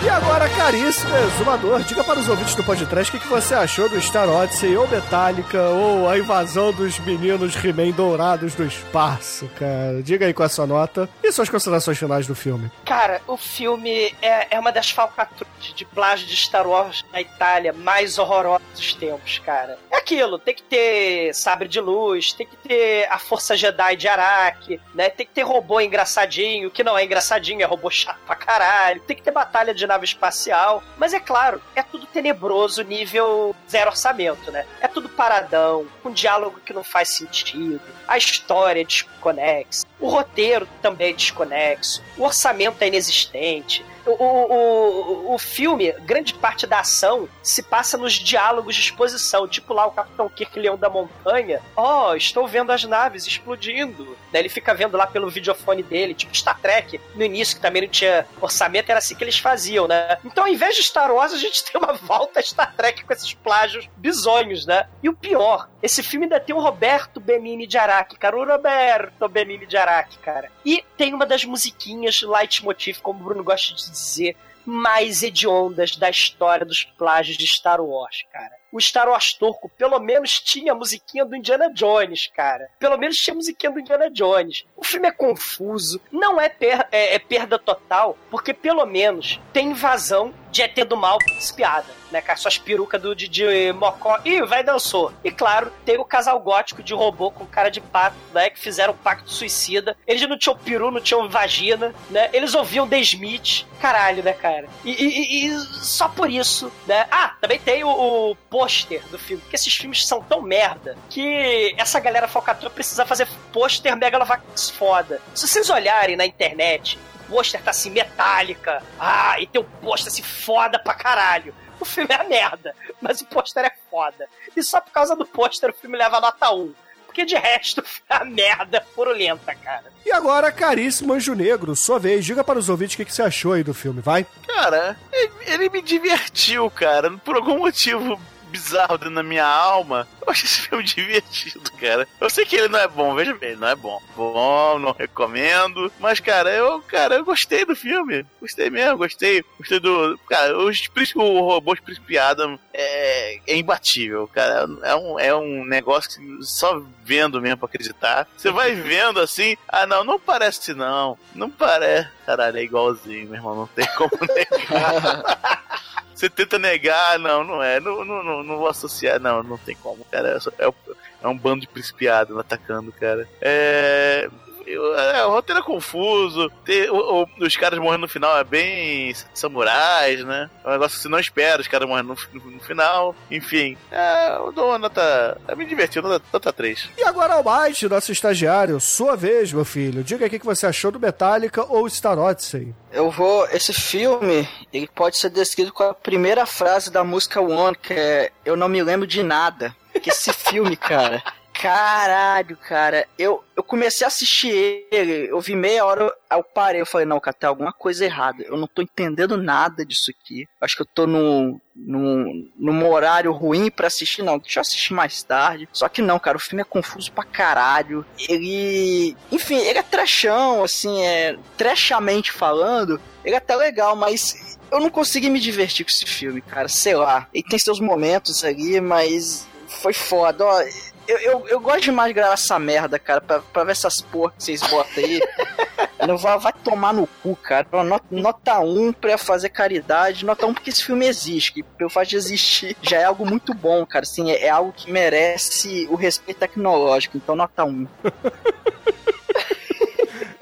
Speaker 4: E agora, caríssimo exumador, diga para os ouvintes do podcast o que, que você achou do Star Odyssey ou Metallica ou a invasão dos meninos He-Man dourados do espaço, cara. Diga aí com a sua nota e suas considerações finais do filme.
Speaker 5: Cara, o filme é, é uma das falcatruas de plágio de Star Wars na Itália mais horrorosas dos tempos, cara. É aquilo, tem que ter sabre de luz, tem que ter a força Jedi de Araque, né? Tem que ter robô engraçadinho, que não é engraçadinho, é robô chato pra caralho. Tem que ter batalha de nave espacial. Mas é claro, é tudo tenebroso, nível zero orçamento, né? É tudo paradão, com diálogo que não faz sentido, a história é desconexa, o roteiro também é desconexo, o orçamento é inexistente o, o, o, filme, grande parte da ação se passa nos diálogos de exposição, tipo lá o Capitão Kirk Leão da Montanha. Ó, oh, estou vendo as naves explodindo. Daí ele fica vendo lá pelo videofone dele, tipo Star Trek, no início, que também não tinha orçamento, era assim que eles faziam, né? Então, ao invés de Star Wars, a gente tem uma volta a Star Trek com esses plágios bizonhos, né? E o pior, esse filme ainda tem o Roberto Benini de Araque, cara. O Roberto Benini de Araque, cara. E tem uma das musiquinhas leitmotiv, como o Bruno gosta de dizer, mais hediondas da história dos plágios de Star Wars, cara o Star Wars turco pelo menos tinha a musiquinha do Indiana Jones, cara. Pelo menos tinha a musiquinha do Indiana Jones. O filme é confuso, não é, per é, é perda total, porque pelo menos tem invasão de ET do mal espiada, né, cara? Suas perucas do Didi Mocó. Ih, vai dançou. E claro, tem o casal gótico de robô com cara de pato, né? Que fizeram um pacto suicida. Eles não tinham peru, não tinham vagina, né? Eles ouviam The Smith. Caralho, né, cara? E, e- e só por isso, né? Ah, também tem o, o pôster do filme. Porque esses filmes são tão merda que essa galera falcatrua precisa fazer pôster Megalovax foda. Se vocês olharem na internet, o pôster tá assim, metálica. Ah, e tem um pôster assim foda pra caralho. O filme é a merda, mas o pôster é foda. E só por causa do pôster o filme leva nota 1. Porque de resto, é a merda purulenta, cara.
Speaker 4: E agora, caríssimo Anjo Negro, sua vez, diga para os ouvintes o que, que você achou aí do filme, vai?
Speaker 6: Cara, ele me divertiu, cara. Por algum motivo bizarro dentro da minha alma, eu achei esse filme divertido, cara. Eu sei que ele não é bom, veja bem, ele não é bom. Bom, não recomendo. Mas, cara, eu, cara, eu gostei do filme. Gostei mesmo, gostei. Gostei do. Cara, os, o robô Príncipe Adam é, é imbatível, cara. É um, é um negócio que só vendo mesmo pra acreditar. Você vai vendo assim, ah, não, não parece não. Não parece. Caralho, é igualzinho, meu irmão, não tem como negar. Você tenta negar, não, não é. Não, não, não, não vou associar, não, não tem como, cara. É, é, é um bando de principiado atacando, cara. É. eu- é, o roteiro é confuso, tem- o- o- os caras morrendo no final é bem samurais, né? É um negócio que você não espera, os caras morrendo no, no final. Enfim, é, eu dou uma nota. É me divertiu, nota, nota 3.
Speaker 4: E agora, Almighty, nosso estagiário, sua vez, meu filho. Diga aqui o que você achou do Metallica ou Star Odyssey.
Speaker 7: Eu vou. Esse filme, ele pode ser descrito com a primeira frase da música One, que é Eu não me lembro de nada. Que esse filme, cara. Caralho, cara. Eu, eu comecei a assistir ele, eu vi meia hora, eu parei, eu falei, não, cara, tem alguma coisa errada. Eu não tô entendendo nada disso aqui. Acho que eu tô num, num, num horário ruim pra assistir, não. Deixa eu assistir mais tarde. Só que não, cara, o filme é confuso pra caralho. Ele. Enfim, ele é trechão, assim, é. Trechamente falando, ele é até legal, mas eu não consegui me divertir com esse filme, cara. Sei lá. Ele tem seus momentos ali, mas foi foda. Ó, eu, eu, eu gosto demais de gravar essa merda, cara, pra, pra ver essas porra que vocês botam aí. Não vai, vai tomar no cu, cara. Nota, nota 1 pra fazer caridade. Nota 1 porque esse filme existe. Que pelo fato de existir já é algo muito bom, cara. Assim, é, é algo que merece o respeito tecnológico. Então, nota 1.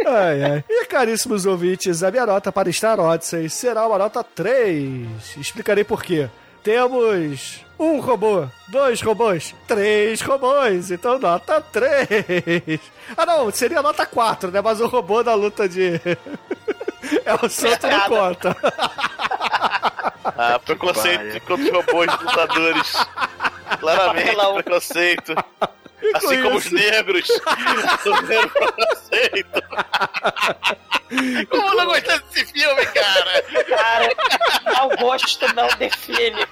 Speaker 4: Ai, ai. E caríssimos ouvintes, a minha nota para Star Odyssey será uma nota 3. Explicarei por quê. Temos um robô, dois robôs, três robôs, então nota 3. Ah não, seria nota 4, né? Mas o robô da luta de... É o santo não conta.
Speaker 6: Ah, preconceito contra os robôs lutadores. Claramente, preconceito. Assim como os negros preconceito. Como não gostei desse filme, cara?
Speaker 5: Cara, mau gosto não define.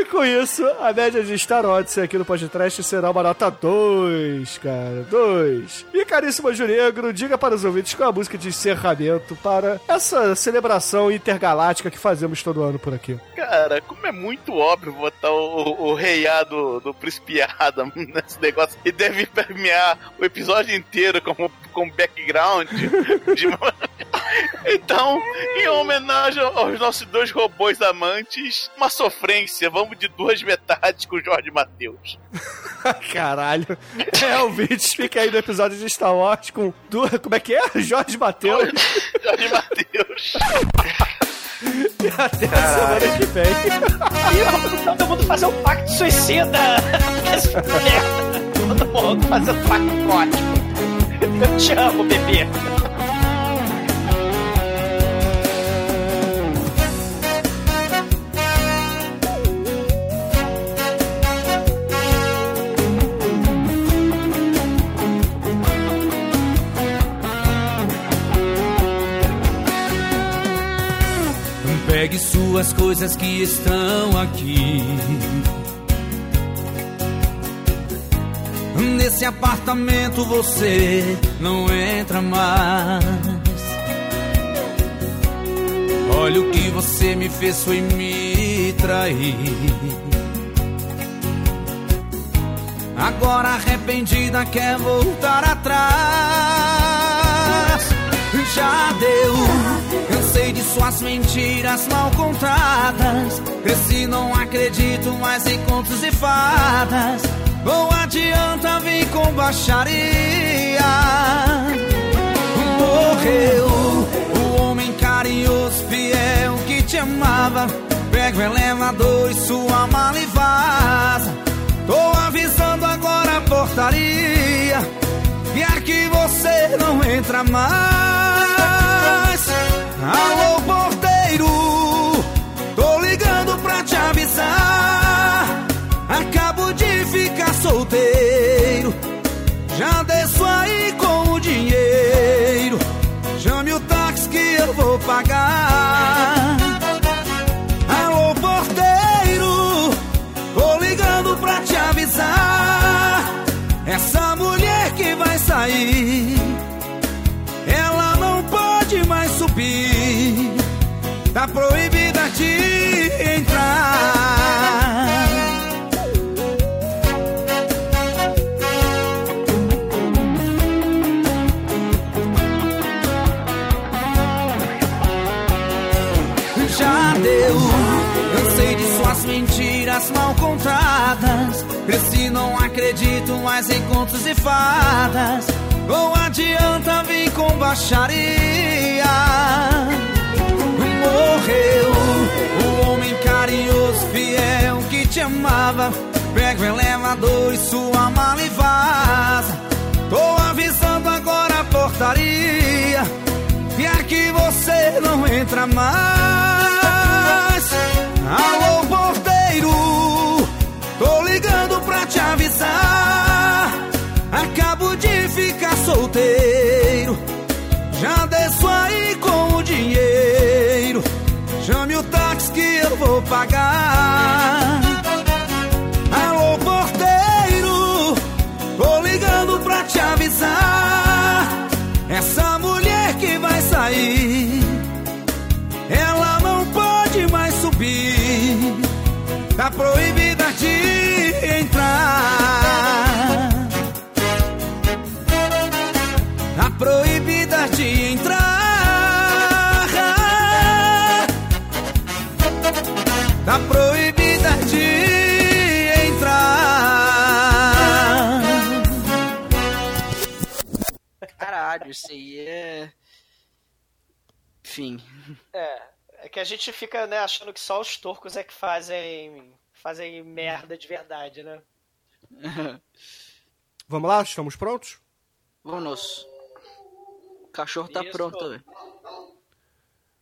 Speaker 4: E com isso, a média de Star Odyssey aqui no podcast será uma nota 2, cara. 2. E caríssimo Anjo Negro, diga para os ouvintes qual é a música de encerramento para essa celebração intergaláctica que fazemos todo ano por aqui.
Speaker 6: Cara, como é muito óbvio botar o, o reiá do, do Príncipe Adam nesse negócio e deve permear o episódio inteiro como, como background. de- Então, em homenagem aos nossos dois robôs amantes, uma sofrência. Vamos de duas metades com o Jorge Matheus.
Speaker 4: Caralho. É, ouvintes, fica aí no episódio de Star Wars com duas. Como é que é? Jorge Mateus.
Speaker 6: Jorge Matheus.
Speaker 4: E até a semana que vem.
Speaker 5: E todo mundo fazer um pacto suicida. Todo mundo fazer um pacto ótimo. Eu te amo, bebê.
Speaker 10: Pegue suas coisas que estão aqui. Nesse apartamento você não entra mais. Olha o que você me fez foi me trair. Agora arrependida quer voltar atrás. Já deu, suas mentiras mal contadas. Cresci, não acredito mais em contos e fadas. Não adianta vir com baixaria. Morreu o homem carinhoso, fiel que te amava. Pega o elevador e sua mala e vaza. Tô avisando agora a portaria. Quer que você não entra mais. Alô, porteiro, tô ligando pra te avisar. Acabo de ficar solteiro. Já desço aí proibida de entrar. Já deu, cansei de suas mentiras mal contadas. Cresci, não acredito mais em contos e fadas. Não adianta vir com baixaria. Morreu o homem carinhoso, fiel que te amava. Pega o elevador e sua mala e vaza. Tô avisando agora a portaria. Quer que você não entra mais. Alô, porteiro, tô ligando pra te avisar. Acabo de ficar solteiro. Já desço aí com o táxi que eu vou pagar. Tá proibida de entrar.
Speaker 7: Caralho, isso aí é. Enfim.
Speaker 5: É, é que a gente fica, né, achando que só os turcos é que fazem fazem merda de verdade, né?
Speaker 4: Vamos lá? Estamos prontos?
Speaker 7: Vamos. O cachorro tá
Speaker 5: Isso.
Speaker 7: pronto. velho.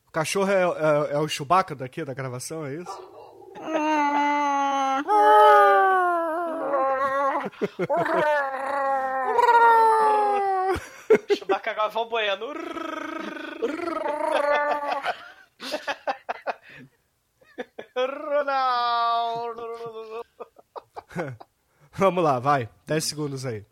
Speaker 4: O cachorro é, é- é o Chewbacca daqui da gravação, é isso?
Speaker 5: Chewbacca Galvão Bueno. Ronaldo.
Speaker 4: Vamos lá, vai. 10 segundos aí.